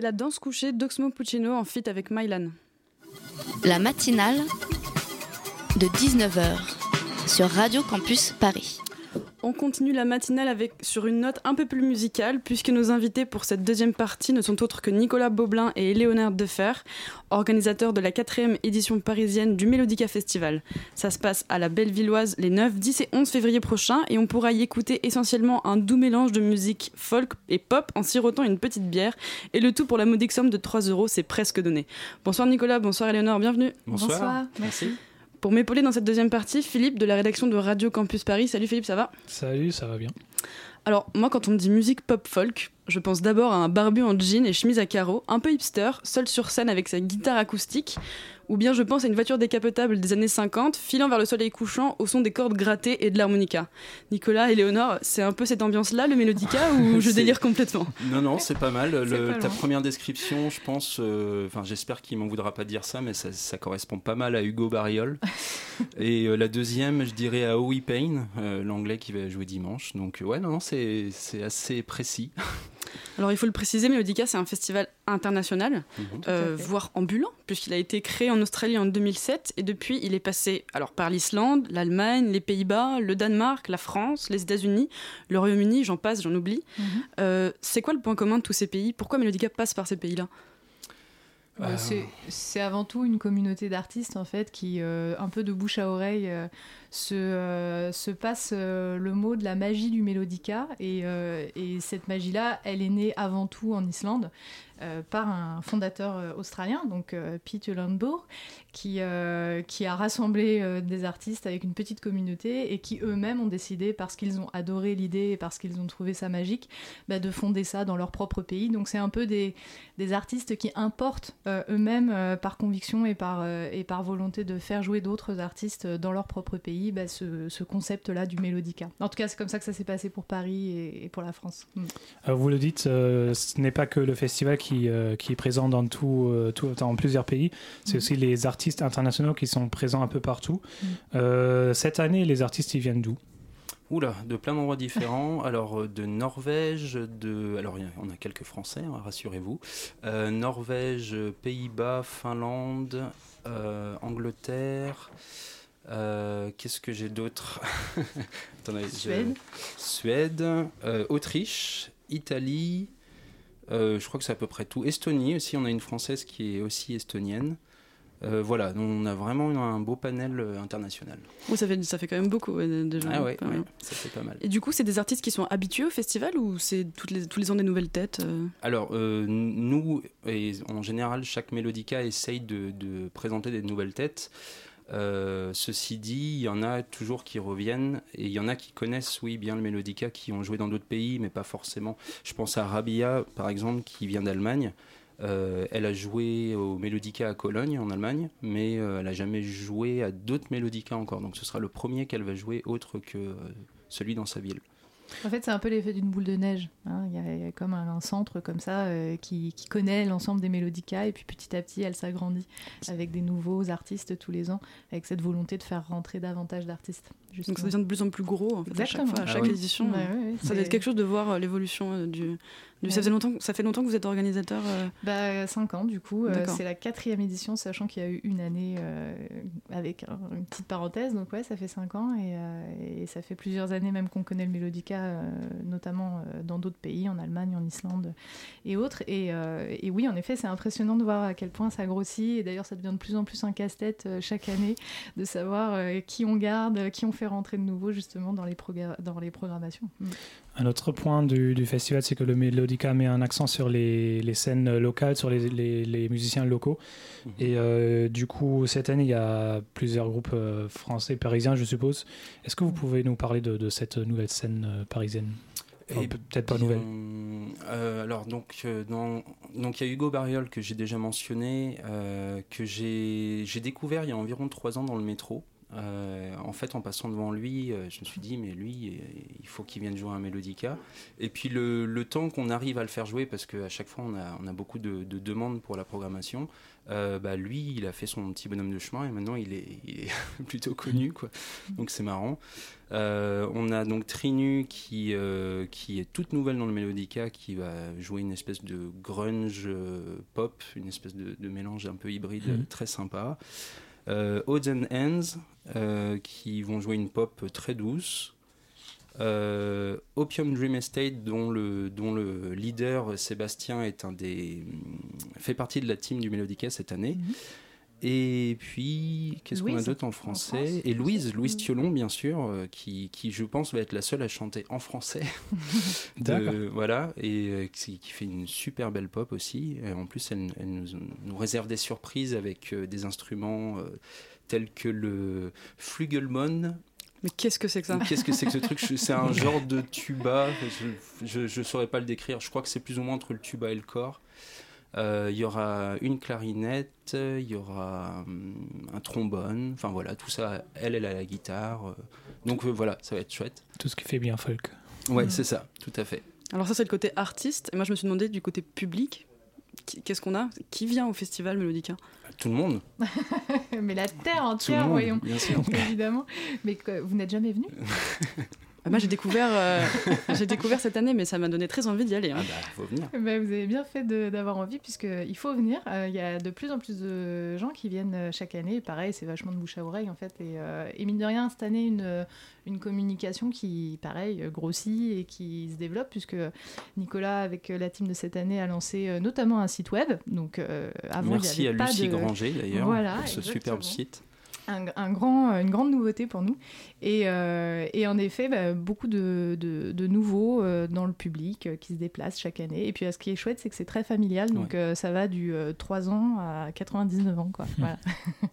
La danse couchée d'Oxmo Puccino en feat avec Mylan. La matinale de 19h sur Radio Campus Paris. On continue la matinale avec, sur une note un peu plus musicale, puisque nos invités pour cette deuxième partie ne sont autres que Nicolas Boblin et Léonard Defer, organisateurs de la quatrième édition parisienne du Mélodica Festival. Ça se passe à la Bellevilloise les 9, 10 et 11 février prochains, et on pourra y écouter essentiellement un doux mélange de musique folk et pop en sirotant une petite bière, et le tout pour la modique somme de 3 euros, c'est presque donné. Bonsoir Nicolas, bonsoir Léonard, bienvenue. Bonsoir. Merci. Pour m'épauler dans cette deuxième partie, Philippe de la rédaction de Radio Campus Paris. Salut Philippe, ça va? Salut, ça va bien. Alors, moi, quand on me dit musique pop folk, je pense d'abord à un barbu en jean et chemise à carreaux, un peu hipster, seul sur scène avec sa guitare acoustique, ou bien je pense à une voiture décapotable des années 50, filant vers le soleil couchant au son des cordes grattées et de l'harmonica. Nicolas et Léonore, c'est un peu cette ambiance-là, le mélodica, ou je délire complètement? Non, non, c'est pas mal. Le- pas ta première description, je pense, euh, enfin, j'espère qu'il m'en voudra pas dire ça, mais ça, ça correspond pas mal à Hugo Barriol. Et euh, la deuxième, je dirais à Howie Payne, euh, l'anglais qui va jouer dimanche. Donc, ouais, non, non, c'est assez précis. Alors il faut le préciser, Melodica, c'est un festival international, Mhm. euh, voire ambulant, puisqu'il a été créé en Australie en 2007 et depuis il est passé alors par l'Islande, l'Allemagne, les Pays-Bas, le Danemark, la France, les États-Unis, le Royaume-Uni, j'en passe, j'en oublie. Euh, c'est quoi le point commun de tous ces pays? Pourquoi Melodica passe par ces pays-là? Euh, c'est- C'est avant tout une communauté d'artistes en fait qui, euh, un peu de bouche à oreille, euh, se, euh, se passe euh, le mot de la magie du mélodica. Et, euh, et cette magie-là, elle est née avant tout en Islande par un fondateur australien, donc euh, Pete Landbourg, qui, a rassemblé des artistes avec une petite communauté et qui eux-mêmes ont décidé, parce qu'ils ont adoré l'idée et parce qu'ils ont trouvé ça magique, bah, de fonder ça dans leur propre pays. Donc c'est un peu des, des artistes qui importent eux-mêmes par conviction et par, et par volonté de faire jouer d'autres artistes dans leur propre pays bah, ce, ce concept-là du mélodica. En tout cas, c'est comme ça que ça s'est passé pour Paris et, et pour la France. Mm. Euh, Vous le dites, euh, ce n'est pas que le festival qui, euh, qui est présent dans, tout, euh, tout- dans plusieurs pays, c'est Mhm. aussi les artistes internationaux qui sont présents un peu partout. Euh, cette année, les artistes, ils viennent d'où? Oula, de plein d'endroits différents. Alors, de Norvège, de. Alors, on a quelques Français, hein, rassurez-vous. Euh, Norvège, Pays-Bas, Finlande, euh, Angleterre. Euh, Qu'est-ce que j'ai d'autre? Suède. Suède, euh, Autriche, Italie. euh, je crois que c'est à peu près tout. Estonie aussi, on a une Française qui est aussi estonienne. Euh, voilà, donc on a vraiment un beau panel euh, international. Oui, ça fait, ça fait quand même beaucoup ouais, déjà. Ah ouais, ça fait pas mal. Et du coup, c'est des artistes qui sont habitués au festival ou c'est toutes les, tous les ans des nouvelles têtes euh? Alors, nous, et en général, chaque Mélodica essaye de, de présenter des nouvelles têtes. Euh, ceci dit, il y en a toujours qui reviennent et il y en a qui connaissent, oui, bien le Mélodica, qui ont joué dans d'autres pays, mais pas forcément. Je pense à Rabia, par exemple, qui vient d'Allemagne. Euh, elle a joué au Mélodica à Cologne, en Allemagne, mais euh, elle n'a jamais joué à d'autres Mélodica encore. Donc ce sera le premier qu'elle va jouer autre que celui dans sa ville. En fait, c'est un peu l'effet d'une boule de neige. hein. Il y, a- il y a comme un, un centre comme ça euh, qui, qui connaît l'ensemble des mélodicas et puis petit à petit, elle s'agrandit avec des nouveaux artistes tous les ans, avec cette volonté de faire rentrer davantage d'artistes. Donc ça devient de plus en plus gros en fait, à chaque Exactement. fois, à Ah oui. édition. Ouais, ouais, ça doit être quelque chose de voir euh, l'évolution euh, du. du- Ça, Ouais. faisait longtemps, que- ça fait longtemps que vous êtes organisateur. euh, Bah, 5 ans du coup. Euh, c'est la quatrième édition, sachant qu'il y a eu une année euh, avec un- une petite parenthèse. Donc ouais, ça fait 5 ans et, euh, et ça fait plusieurs années même qu'on connaît le Mélodica, euh, notamment euh, dans d'autres pays, en Allemagne, en Islande et autres. Et, oui, en effet, c'est impressionnant de voir à quel point ça grossit. Et d'ailleurs, ça devient de plus en plus un casse-tête chaque année de savoir qui on garde, qui on fait rentrer de nouveau justement dans les, dans les programmations. Mm. Un autre point du, du festival, c'est que le Melodica met un accent sur les, les scènes locales, sur les, les- les musiciens locaux. Et euh, du coup, cette année, il y a plusieurs groupes euh, français, parisiens, je suppose. Est-ce que vous pouvez nous parler de, de cette nouvelle scène euh, parisienne? Enfin, Eh Peut-être pas nouvelle. alors donc dans- donc il y a Hugo Barriol que j'ai déjà mentionné, que j'ai découvert il y a environ trois ans dans le métro. Euh, en fait, en passant devant lui, euh, je me suis dit, mais lui, euh, il faut qu'il vienne jouer un Mélodica. Et puis le, le temps qu'on arrive à le faire jouer, parce qu'à chaque fois on a, on a beaucoup de, de demandes pour la programmation, euh, bah, lui, il a fait son petit bonhomme de chemin et maintenant il est, il est plutôt connu, quoi. Donc c'est marrant. Euh, on a donc Trinu qui, qui est toute nouvelle dans le Mélodica, qui va jouer une espèce de grunge pop, une espèce de, de mélange un peu hybride Mhm. très sympa. Euh, Odds and Ends euh, qui vont jouer une pop très douce. Euh, Opium Dream Estate, dont le, leader Sébastien est un des, fait partie de la team du Mélodica cette année. Et puis, qu'est-ce qu'on a d'autre en en français France. Et Louise, Louise Thiolon, bien sûr, euh, qui, qui, je pense, va être la seule à chanter en français. De- voilà, et euh, qui, qui fait une super belle pop aussi. Et en plus, elle, elle nous, nous réserve des surprises avec euh, des instruments euh, tels que le flugelmon. Mais qu'est-ce que c'est que ça? Qu'est-ce que c'est que ce truc? C'est un genre de tuba. Je ne saurais pas le décrire. Je crois que c'est plus ou moins entre le tuba et le corps. Euh, Il y aura une clarinette, il y aura hum, un trombone. Enfin voilà, tout ça. Elle, elle a la guitare. euh. Donc euh, voilà, ça va être chouette. Tout ce qui fait bien folk. Ouais, Mm. c'est ça, tout à fait. Alors ça c'est le côté artiste. Et moi je me suis demandé du côté public, qu'est-ce qu'on a? Qui vient au festival Mélodica? Tout le monde. Mais la terre entière, monde, voyons. bien sûr. Évidemment. Mais vous n'êtes jamais venu? Moi j'ai découvert, euh, j'ai découvert cette année, mais ça m'a donné très envie d'y aller. hein. Ah bah, faut venir. Bah, vous avez bien fait d'avoir envie, puisqu'il faut venir. Euh, Il y a de plus en plus de gens qui viennent euh, chaque année. Pareil, c'est vachement de bouche à oreille, en fait. Et, euh, et mine de rien, cette année, une, une communication qui, pareil, grossit et qui se développe, puisque Nicolas, avec la team de cette année, a lancé euh, notamment un site web. Donc, euh, avant, il y Merci à pas Lucie de- Granger d'ailleurs Voilà, pour ce superbe site. Un, un grand, une grande nouveauté pour nous. Et, euh, et en effet, bah, beaucoup de, de- de nouveaux euh, dans le public euh, qui se déplacent chaque année. Et puis ce qui est chouette, c'est que c'est très familial. Donc ça va du euh, 3 ans à 99 ans. Quoi. Voilà.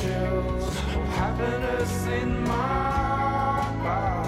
chills of happiness in my bones.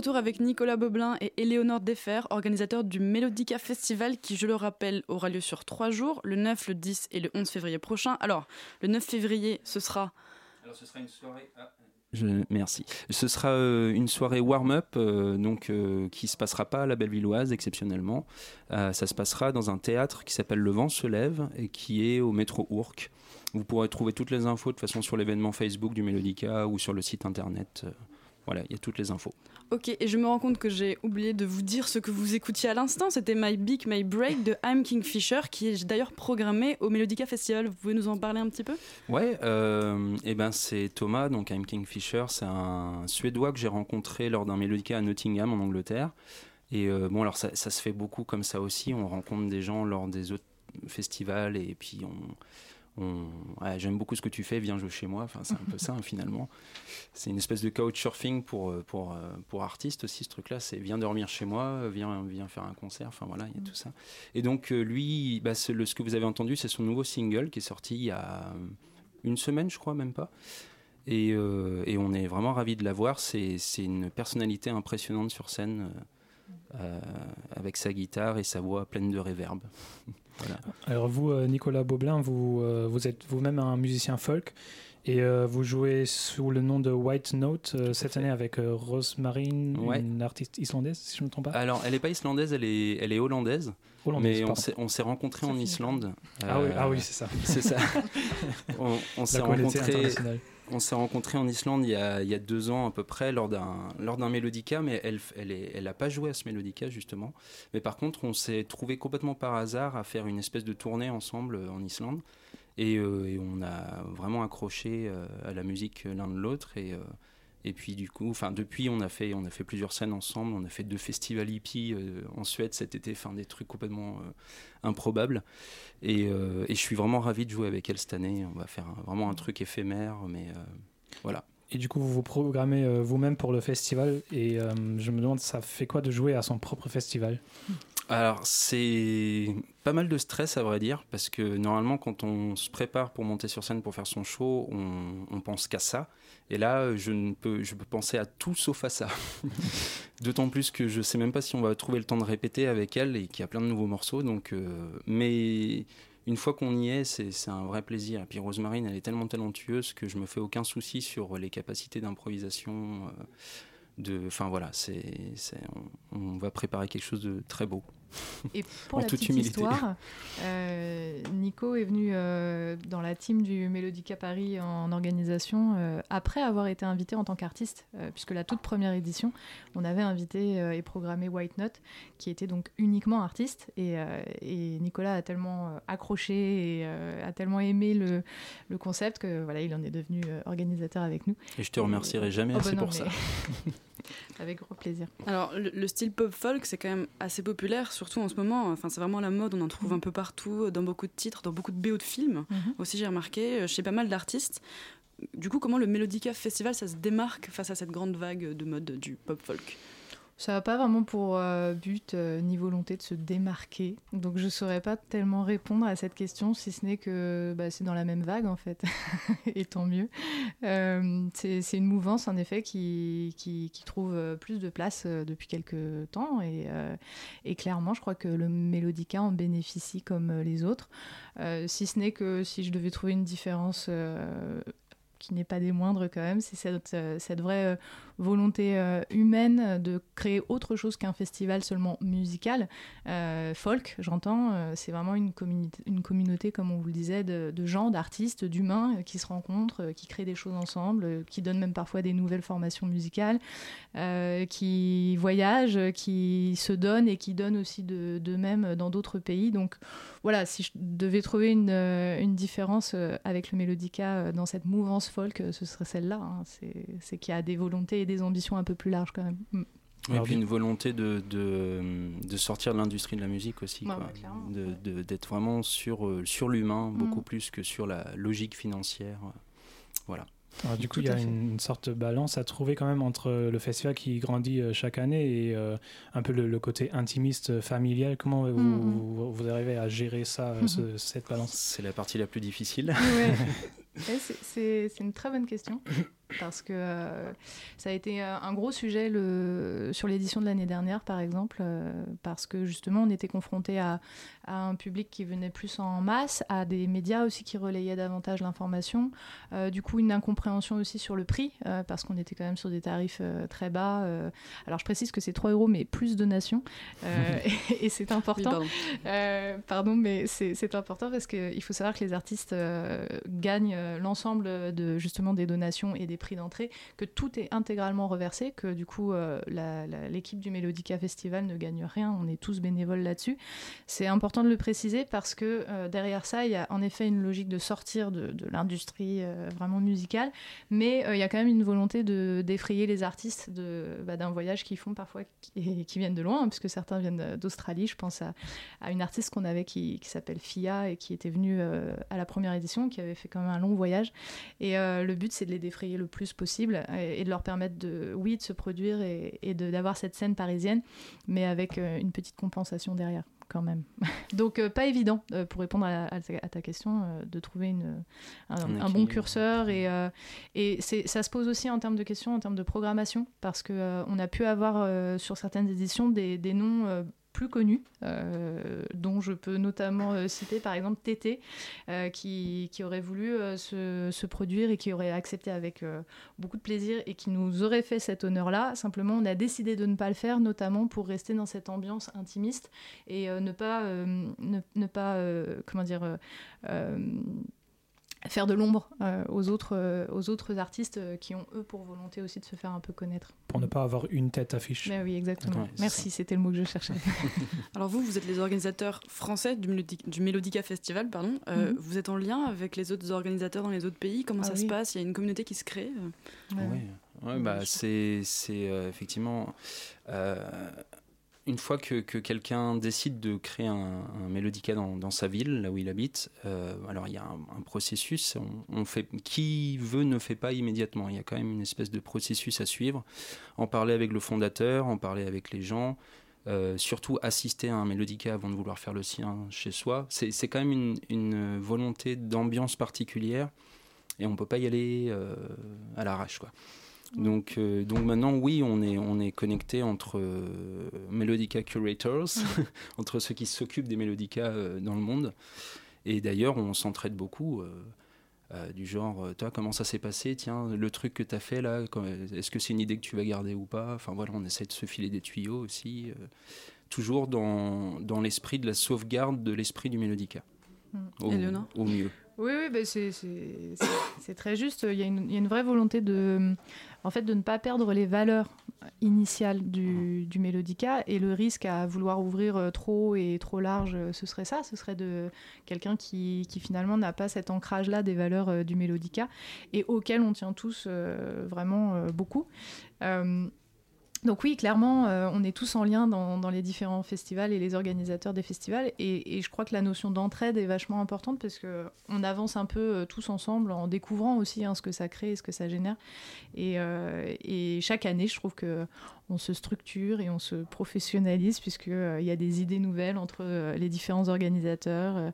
Retour avec Nicolas Boblin et Éléonore Defer, organisateurs du Melodica Festival qui, je le rappelle, aura lieu sur trois jours, le 9, le 10 et le 11 février prochain. Alors, le 9 février, ce sera... Alors ce sera une soirée... Je- merci. Ce sera euh, une soirée warm-up, euh, donc euh, qui se passera pas à la Bellevilloise exceptionnellement. Euh, ça se passera dans un théâtre qui s'appelle Le Vent se lève et qui est au métro Ourcq. Vous pourrez trouver toutes les infos de toute façon sur l'événement Facebook du Melodica ou sur le site internet. Voilà, il y a toutes les infos. Ok, et je me rends compte que j'ai oublié de vous dire ce que vous écoutiez à l'instant. C'était My Beak, My Break de I'm Kingfisher, qui est d'ailleurs programmé au Melodica Festival. Vous pouvez nous en parler un petit peu? Ouais, euh, et ben c'est Thomas, donc I'm Kingfisher, c'est un Suédois que j'ai rencontré lors d'un Melodica à Nottingham en Angleterre. Et euh, bon, alors ça, ça se fait beaucoup comme ça aussi. On rencontre des gens lors des autres festivals et puis on. Ouais, J'aime beaucoup ce que tu fais, viens jouer chez moi. Enfin, c'est un peu ça finalement. C'est une espèce de couchsurfing pour, euh, pour, euh, pour artistes aussi, ce truc-là. C'est viens dormir chez moi, viens, viens faire un concert. Enfin voilà, il y a tout ça. Et donc euh, lui, bah, le, ce que vous avez entendu, c'est son nouveau single qui est sorti il y a une semaine, je crois, même pas. Et, euh, et on est vraiment ravis de l'avoir. C'est une personnalité impressionnante sur scène, euh, avec sa guitare et sa voix pleine de réverb. voilà. Alors vous, euh, Nicolas Boblin, vous, euh, vous êtes vous-même un musicien folk et euh, vous jouez sous le nom de White Note euh, cette année avec euh, Rosemarine, Ouais. une artiste islandaise, si je ne me trompe pas. Alors, elle n'est pas islandaise, elle est, elle est hollandaise. Hollandaise, mais on pardon. s'est, on s'est rencontrés en Islande. Ah oui, ah oui, c'est ça. C'est ça. on, on La s'est qualité rencontrés. On s'est rencontrés en Islande il y, a, deux ans à peu près lors d'un lors d'un Melodica, mais elle elle a pas joué à ce Melodica justement. Mais par contre, on s'est trouvé complètement par hasard à faire une espèce de tournée ensemble euh, en Islande, et, euh, et on a vraiment accroché euh, à la musique l'un de l'autre et et puis du coup, enfin depuis, on a fait on a fait plusieurs scènes ensemble. On a fait deux festivals hippies euh, en Suède cet été, enfin des trucs complètement euh, improbables. Et, euh, et je suis vraiment ravi de jouer avec elle cette année. On va faire vraiment un truc éphémère, mais voilà. Et du coup, vous vous programmez vous-même pour le festival et je me demande, ça fait quoi de jouer à son propre festival? Alors, c'est pas mal de stress, à vrai dire, parce que normalement, quand on se prépare pour monter sur scène pour faire son show, on, pense qu'à ça. Et là, je, ne peux, je peux penser à tout sauf à ça. D'autant plus que je sais même pas si on va trouver le temps de répéter avec elle et qu'il y a plein de nouveaux morceaux. Donc, euh, mais une fois qu'on y est, c'est un vrai plaisir. Et puis Rosemarine, elle est tellement talentueuse que je me fais aucun souci sur les capacités d'improvisation. euh, de, enfin voilà, c'est, on va préparer quelque chose de très beau. Et pour En la toute petite humilité. histoire, euh, Nico est venu euh, dans la team du Mélodica Paris en organisation euh, après avoir été invité en tant qu'artiste, euh, puisque la toute première édition, on avait invité euh, et programmé White Note, qui était donc uniquement artiste. Et, euh, et Nicolas a tellement accroché et euh, a tellement aimé le, le concept que voilà, il en est devenu euh, organisateur avec nous. Et je te remercierai jamais Oh, bah assez non, pour ça. mais- avec grand plaisir. Alors, le, le style pop folk, c'est quand même assez populaire, surtout en ce moment. Enfin, c'est vraiment la mode, on en trouve un peu partout, dans beaucoup de titres, dans beaucoup de BO de films. Mhm. Aussi, j'ai remarqué, euh, chez pas mal d'artistes. Du coup, comment le Melodica Festival, ça se démarque face à cette grande vague de mode du pop folk? Ça n'a pas vraiment pour euh, but euh, ni volonté de se démarquer. Donc je ne saurais pas tellement répondre à cette question, si ce n'est que bah, c'est dans la même vague en fait. Et tant mieux. Euh, c'est une mouvance en effet qui, trouve plus de place depuis quelques temps. Et, et clairement, je crois que le Mélodica en bénéficie comme les autres. Si ce n'est que si je devais trouver une différence... qui n'est pas des moindres quand même, c'est cette, euh, cette vraie euh, volonté euh, humaine de créer autre chose qu'un festival seulement musical, folk, j'entends, c'est vraiment une, une communauté, comme on vous le disait, de, gens, d'artistes, d'humains qui se rencontrent, qui créent des choses ensemble, qui donnent même parfois des nouvelles formations musicales, qui voyagent, qui se donnent et qui donnent aussi de- d'eux-mêmes dans d'autres pays. Donc voilà, si je devais trouver une, différence avec le Mélodica euh, dans cette mouvance folk, euh, ce serait celle-là. hein. C'est qu'il y a des volontés et des ambitions un peu plus larges quand même. Mm. Et puis une volonté de, de, de sortir de l'industrie de la musique aussi, de- d'être vraiment sur, euh, sur l'humain, beaucoup Mm. plus que sur la logique financière. Voilà. Alors, du coup, il y a une, une sorte de balance à trouver quand même entre le festival qui grandit euh, chaque année et euh, un peu le, le côté intimiste, euh, familial. Comment vous, Mhm. vous, vous arrivez à gérer ça, euh, ce- cette balance? C'est la partie la plus difficile. Ouais. C'est c'est une très bonne question parce que euh, ça a été euh, un gros sujet le, sur l'édition de l'année dernière par exemple euh, parce que justement on était confronté à, à un public qui venait plus en masse, à des médias aussi qui relayaient davantage l'information, euh, du coup une incompréhension aussi sur le prix parce qu'on était quand même sur des tarifs très bas. alors je précise que c'est 3 euros mais plus donations euh, et, et c'est important. pardon. Pardon, mais c'est important parce qu'il faut savoir que les artistes gagnent l'ensemble de justement des donations et des prix d'entrée, que tout est intégralement reversé, que du coup euh, l'équipe du Mélodica Festival ne gagne rien, on est tous bénévoles là-dessus. C'est important de le préciser parce que euh, derrière ça, il y a en effet une logique de sortir de, l'industrie euh, vraiment musicale, mais il y a quand même une volonté de d'effrayer les artistes bah, d'un voyage qu'ils font parfois et qui viennent de loin, hein, puisque certains viennent d'Australie. Je pense à, une artiste qu'on avait qui, s'appelle Fia et qui était venue à la première édition, qui avait fait quand même un long voyage. Et le but, c'est de les défrayer le plus possible et, et de leur permettre de, oui, de se produire et, et de- d'avoir cette scène parisienne, mais avec euh, une petite compensation derrière quand même. Donc euh, pas évident euh, pour répondre à, à ta, à ta question de trouver une, un, Un un bon curseur et, et c'est- ça se pose aussi en termes de questions, en termes de programmation parce que euh, on a pu avoir sur certaines éditions des, des noms plus connus, euh, dont je peux notamment euh, citer par exemple TT, euh, qui, qui aurait voulu se, se produire et qui aurait accepté avec beaucoup de plaisir et qui nous aurait fait cet honneur-là. Simplement, on a décidé de ne pas le faire, notamment pour rester dans cette ambiance intimiste et ne pas, ne, ne pas comment dire, faire de l'ombre euh, aux, autres, euh, aux autres artistes euh, qui ont, eux, pour volonté aussi de se faire un peu connaître. Pour ne pas avoir une tête affiche. Mais oui, exactement. Ouais, Merci, c'était le mot que je cherchais. Alors vous, vous êtes les organisateurs français du, Mélodi- du Melodica Festival, pardon. Euh, Mhm. Vous êtes en lien avec les autres organisateurs dans les autres pays? Comment Ah ça oui. se passe? Il y a une communauté qui se crée euh Ouais, ouais, bah, c'est c'est, euh, effectivement euh, une fois que, que quelqu'un décide de créer un, mélodica dans, sa ville, là où il habite, euh, alors il y a un, processus. On, fait, qui veut ne fait pas immédiatement. Il y a quand même une espèce de processus à suivre. En parler avec le fondateur, en parler avec les gens. euh, surtout assister à un mélodica avant de vouloir faire le sien chez soi. C'est quand même une, volonté d'ambiance particulière et on peut pas y aller euh, à l'arrache quoi. Donc, euh, donc maintenant, oui, on est, on est connecté entre euh, Melodica Curators, entre ceux qui s'occupent des Melodica euh, dans le monde. Et d'ailleurs, on s'entraide beaucoup. euh, euh, du genre, toi, comment ça s'est passé? Tiens, le truc que tu as fait là, est-ce que c'est une idée que tu vas garder ou pas? Enfin voilà, on essaie de se filer des tuyaux aussi. toujours dans, dans l'esprit de la sauvegarde de l'esprit du. Mm. Au, Éléonore au mieux. Oui, oui bah, c'est- très juste. Il y, a une, vraie volonté de, en fait, de ne pas perdre les valeurs initiales du, mélodica et le risque à vouloir ouvrir euh, trop et trop large, euh, ce serait ça. Ce serait de quelqu'un qui, finalement n'a pas cet ancrage-là des valeurs euh, du mélodica et auquel on tient tous vraiment beaucoup. Donc oui, clairement, euh, on est tous en lien dans, les différents festivals et les organisateurs des festivals. Et, je crois que la notion d'entraide est vachement importante parce que on avance un peu euh, tous ensemble en découvrant aussi hein, ce que ça crée et ce que ça génère. Et, euh, et chaque année, je trouve que on se structure et on se professionnalise puisqu'il il y a des idées nouvelles entre les différents organisateurs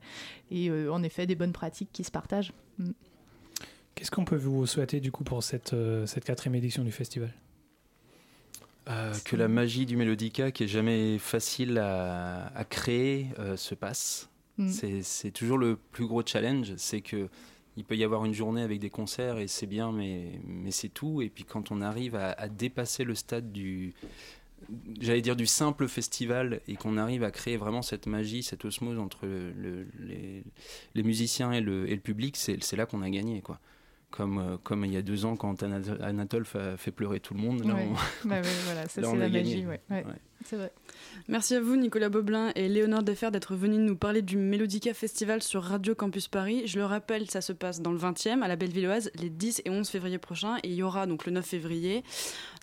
et en effet des bonnes pratiques qui se partagent. Mm. Qu'est-ce qu'on peut vous souhaiter du coup pour cette, cette quatrième édition du festival? Euh, que la magie du mélodica, qui est jamais facile à, à créer, euh, se passe. Mm. C'est- toujours le plus gros challenge, c'est que il peut y avoir une journée avec des concerts et c'est bien, mais, mais c'est tout. Et puis quand on arrive à, à dépasser le stade du, j'allais dire du simple festival et qu'on arrive à créer vraiment cette magie, cette osmose entre le- le- les, les musiciens et le, et le public, c'est c'est là qu'on a gagné, quoi. Comme, euh, comme il y a deux ans quand Anatole, fa- fait pleurer tout le monde. Là, Ouais. on- Bah ouais, voilà, ça, c'est la a magie, gagné. ouais. Ouais. C'est vrai. Merci à vous, Nicolas Boblin et Léonard Defer, d'être venus nous parler du Mélodica Festival sur Radio Campus Paris. Je le rappelle, ça se passe dans le 20e, à la Bellevilloise, les 10 et 11 février prochains. Et il y aura donc le 9 février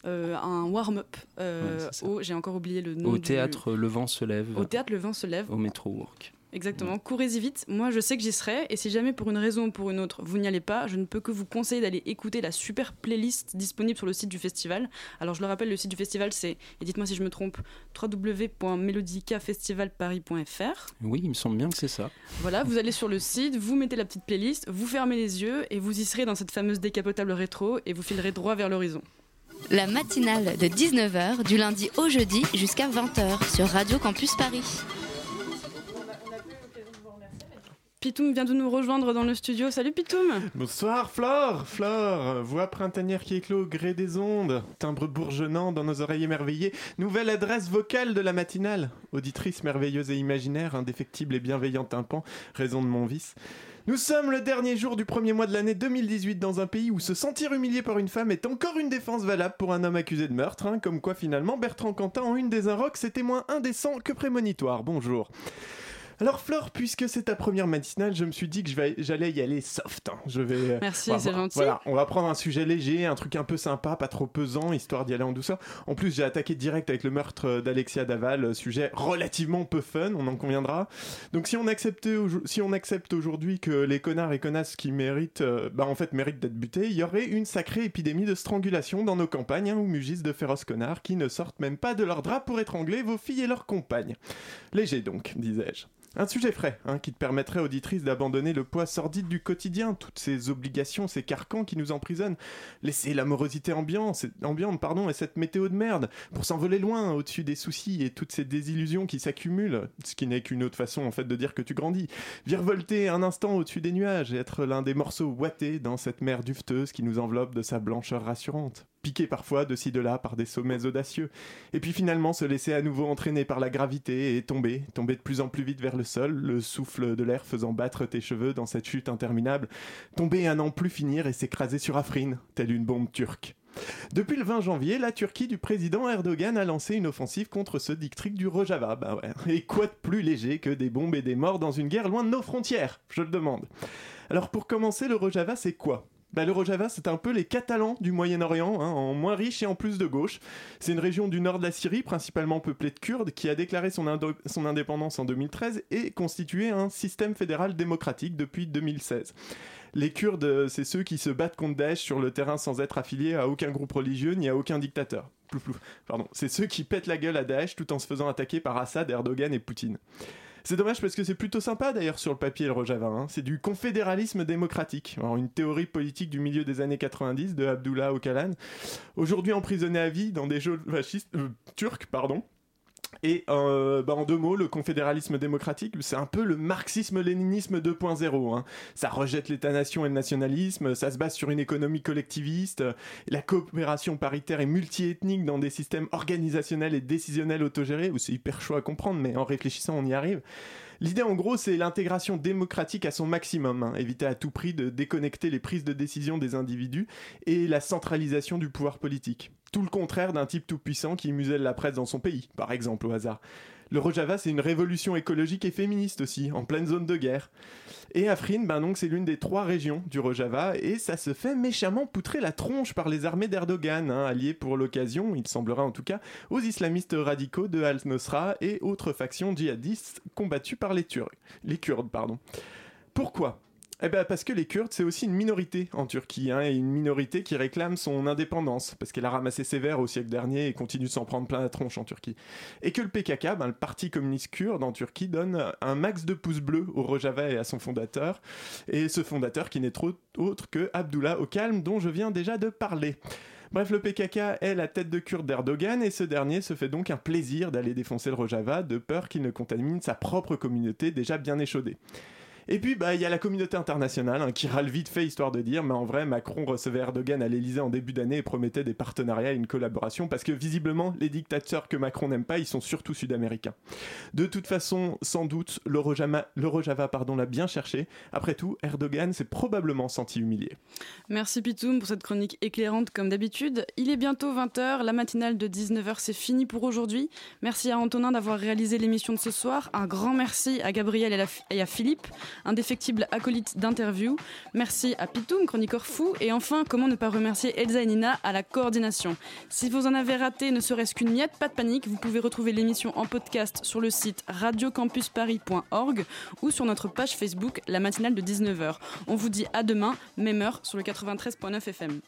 euh, un warm-up euh, Ouais, au, j'ai encore oublié le nom. Au du- théâtre Le Vent se lève. Au théâtre Le Vent se lève. Au métro Work. Exactement. Courez-y vite. Moi, je sais que j'y serai. Et si jamais, pour une raison ou pour une autre, vous n'y allez pas, je ne peux que vous conseiller d'aller écouter la super playlist disponible sur le site du festival. Alors, je le rappelle, le site du festival, c'est, et dites-moi si je me trompe, www.melodicafestivalparis.fr. Oui, il me semble bien que c'est ça. Voilà, vous allez sur le site, vous mettez la petite playlist, vous fermez les yeux et vous y serez dans cette fameuse décapotable rétro et vous filerez droit vers l'horizon. La matinale de 19h du lundi au jeudi jusqu'à 20h sur Radio Campus Paris. Pitoum vient de nous rejoindre dans le studio. Salut Pitoum Bonsoir Flore, Flore, voix printanière qui éclot au gré des ondes, timbre bourgeonnant dans nos oreilles émerveillées, nouvelle adresse vocale de la matinale, auditrice merveilleuse et imaginaire, indéfectible et bienveillant tympan, raison de mon vice. Nous sommes le dernier jour du premier mois de l'année 2018 dans un pays où se sentir humilié par une femme est encore une défense valable pour un homme accusé de meurtre, hein, comme quoi finalement Bertrand Cantat en une des un rock c'était moins indécent que prémonitoire. Bonjour. Alors Flore, puisque c'est ta première matinale, je me suis dit que j'allais y aller soft. hein. Je vais. euh, Merci, voilà, c'est gentil. Voilà, on va prendre un sujet léger, un truc un peu sympa, pas trop pesant, histoire d'y aller en douceur. En plus, j'ai attaqué direct avec le meurtre d'Alexia Daval, euh, sujet relativement peu fun, on en conviendra. Donc si on accepte, aujo- si on accepte aujourd'hui que les connards et connasses qui méritent, euh, bah en fait méritent d'être butés, il y aurait une sacrée épidémie de strangulation dans nos campagnes, hein, où mugissent de féroces connards qui ne sortent même pas de leur drap pour étrangler vos filles et leurs compagnes. Léger donc, disais-je. Un sujet frais, hein, qui te permettrait, auditrice, d'abandonner le poids sordide du quotidien, toutes ces obligations, ces carcans qui nous emprisonnent. Laisser l'amorosité ambiante, pardon, et cette météo de merde, pour s'envoler loin, au-dessus des soucis et toutes ces désillusions qui s'accumulent, ce qui n'est qu'une autre façon, en fait, de dire que tu grandis. Virevolter un instant au-dessus des nuages et être l'un des morceaux ouatés dans cette mer dufteuse qui nous enveloppe de sa blancheur rassurante. Piqué parfois de ci de là par des sommets audacieux. Et puis finalement se laisser à nouveau entraîner par la gravité et tomber, tomber de plus en plus vite vers le sol, le souffle de l'air faisant battre tes cheveux dans cette chute interminable, tomber à n'en plus finir et s'écraser sur Afrin, telle une bombe turque. Depuis le 20 janvier, la Turquie du président Erdogan a lancé une offensive contre ce district du Rojava. Bah. Et quoi de plus léger que des bombes et des morts dans une guerre loin de nos frontières Je le demande. Alors pour commencer, le Rojava, c'est quoi? Bah, le Rojava, c'est un peu les Catalans du Moyen-Orient, hein, en moins riche et en plus de gauche. C'est une région du nord de la Syrie, principalement peuplée de Kurdes, qui a déclaré son, indépendance en 2013 et constitué un système fédéral démocratique depuis 2016. Les Kurdes, euh, c'est ceux qui se battent contre Daesh sur le terrain sans être affiliés à aucun groupe religieux ni à aucun dictateur. Pardon. C'est ceux qui pètent la gueule à Daesh tout en se faisant attaquer par Assad, Erdogan et Poutine. C'est dommage parce que c'est plutôt sympa d'ailleurs sur le papier le Rojava. hein. C'est du confédéralisme démocratique, Alors, une théorie politique du milieu des années 90 de Abdullah Öcalan. Aujourd'hui emprisonné à vie dans des jeux fascistes euh, turcs, pardon. Et euh, bah, en deux mots, le confédéralisme démocratique, c'est un peu le marxisme-léninisme 2.0. hein. Ça rejette l'État-nation et le nationalisme, ça se base sur une économie collectiviste, la coopération paritaire et multiethnique dans des systèmes organisationnels et décisionnels autogérés, où c'est hyper chaud à comprendre, mais en réfléchissant, on y arrive. L'idée en gros c'est l'intégration démocratique à son maximum, hein. éviter à tout prix de déconnecter les prises de décision des individus et la centralisation du pouvoir politique. Tout le contraire d'un type tout puissant qui muselle la presse dans son pays, par exemple au hasard. Le Rojava, c'est une révolution écologique et féministe aussi, en pleine zone de guerre. Et Afrin, ben donc, c'est l'une des trois régions du Rojava, et ça se fait méchamment poutrer la tronche par les armées d'Erdogan, hein, alliés pour l'occasion, il semblera en tout cas, aux islamistes radicaux de Al-Nosra et autres factions djihadistes combattues par les Turcs, les Kurdes, pardon. Pourquoi? Eh ben parce que les Kurdes, c'est aussi une minorité en Turquie, hein, et une minorité qui réclame son indépendance, parce qu'elle a ramassé sévère au siècle dernier et continue de s'en prendre plein la tronche en Turquie. Et que le PKK, ben, le Parti communiste kurde en Turquie, donne un max de pouces bleus au Rojava et à son fondateur, et ce fondateur qui n'est autre que Abdullah Öcalan, dont je viens déjà de parler. Bref, le PKK est la tête de Kurde d'Erdogan et ce dernier se fait donc un plaisir d'aller défoncer le Rojava de peur qu'il ne contamine sa propre communauté déjà bien échaudée. Et puis, bah, il y a la communauté internationale hein, qui râle vite fait, histoire de dire, mais en vrai, Macron recevait Erdogan à l'Elysée en début d'année et promettait des partenariats et une collaboration, parce que visiblement, les dictateurs que Macron n'aime pas, ils sont surtout sud-américains. De toute façon, sans doute, le Rojava, le Rojava pardon, l'a bien cherché. Après tout, Erdogan s'est probablement senti humilié. Merci Pitoum pour cette chronique éclairante comme d'habitude. Il est bientôt 20h, la matinale de 19h c'est fini pour aujourd'hui. Merci à Antonin d'avoir réalisé l'émission de ce soir. Un grand merci à Gabriel et à Philippe, indéfectible acolyte d'interview. Merci à Pitoum, chroniqueur fou. Et enfin, comment ne pas remercier Elsa et Nina à la coordination. Si vous en avez raté ne serait-ce qu'une miette, pas de panique, vous pouvez retrouver l'émission en podcast sur le site radiocampusparis.org ou sur notre page Facebook, la matinale de 19h. On vous dit à demain, même heure, sur le 93.9 FM.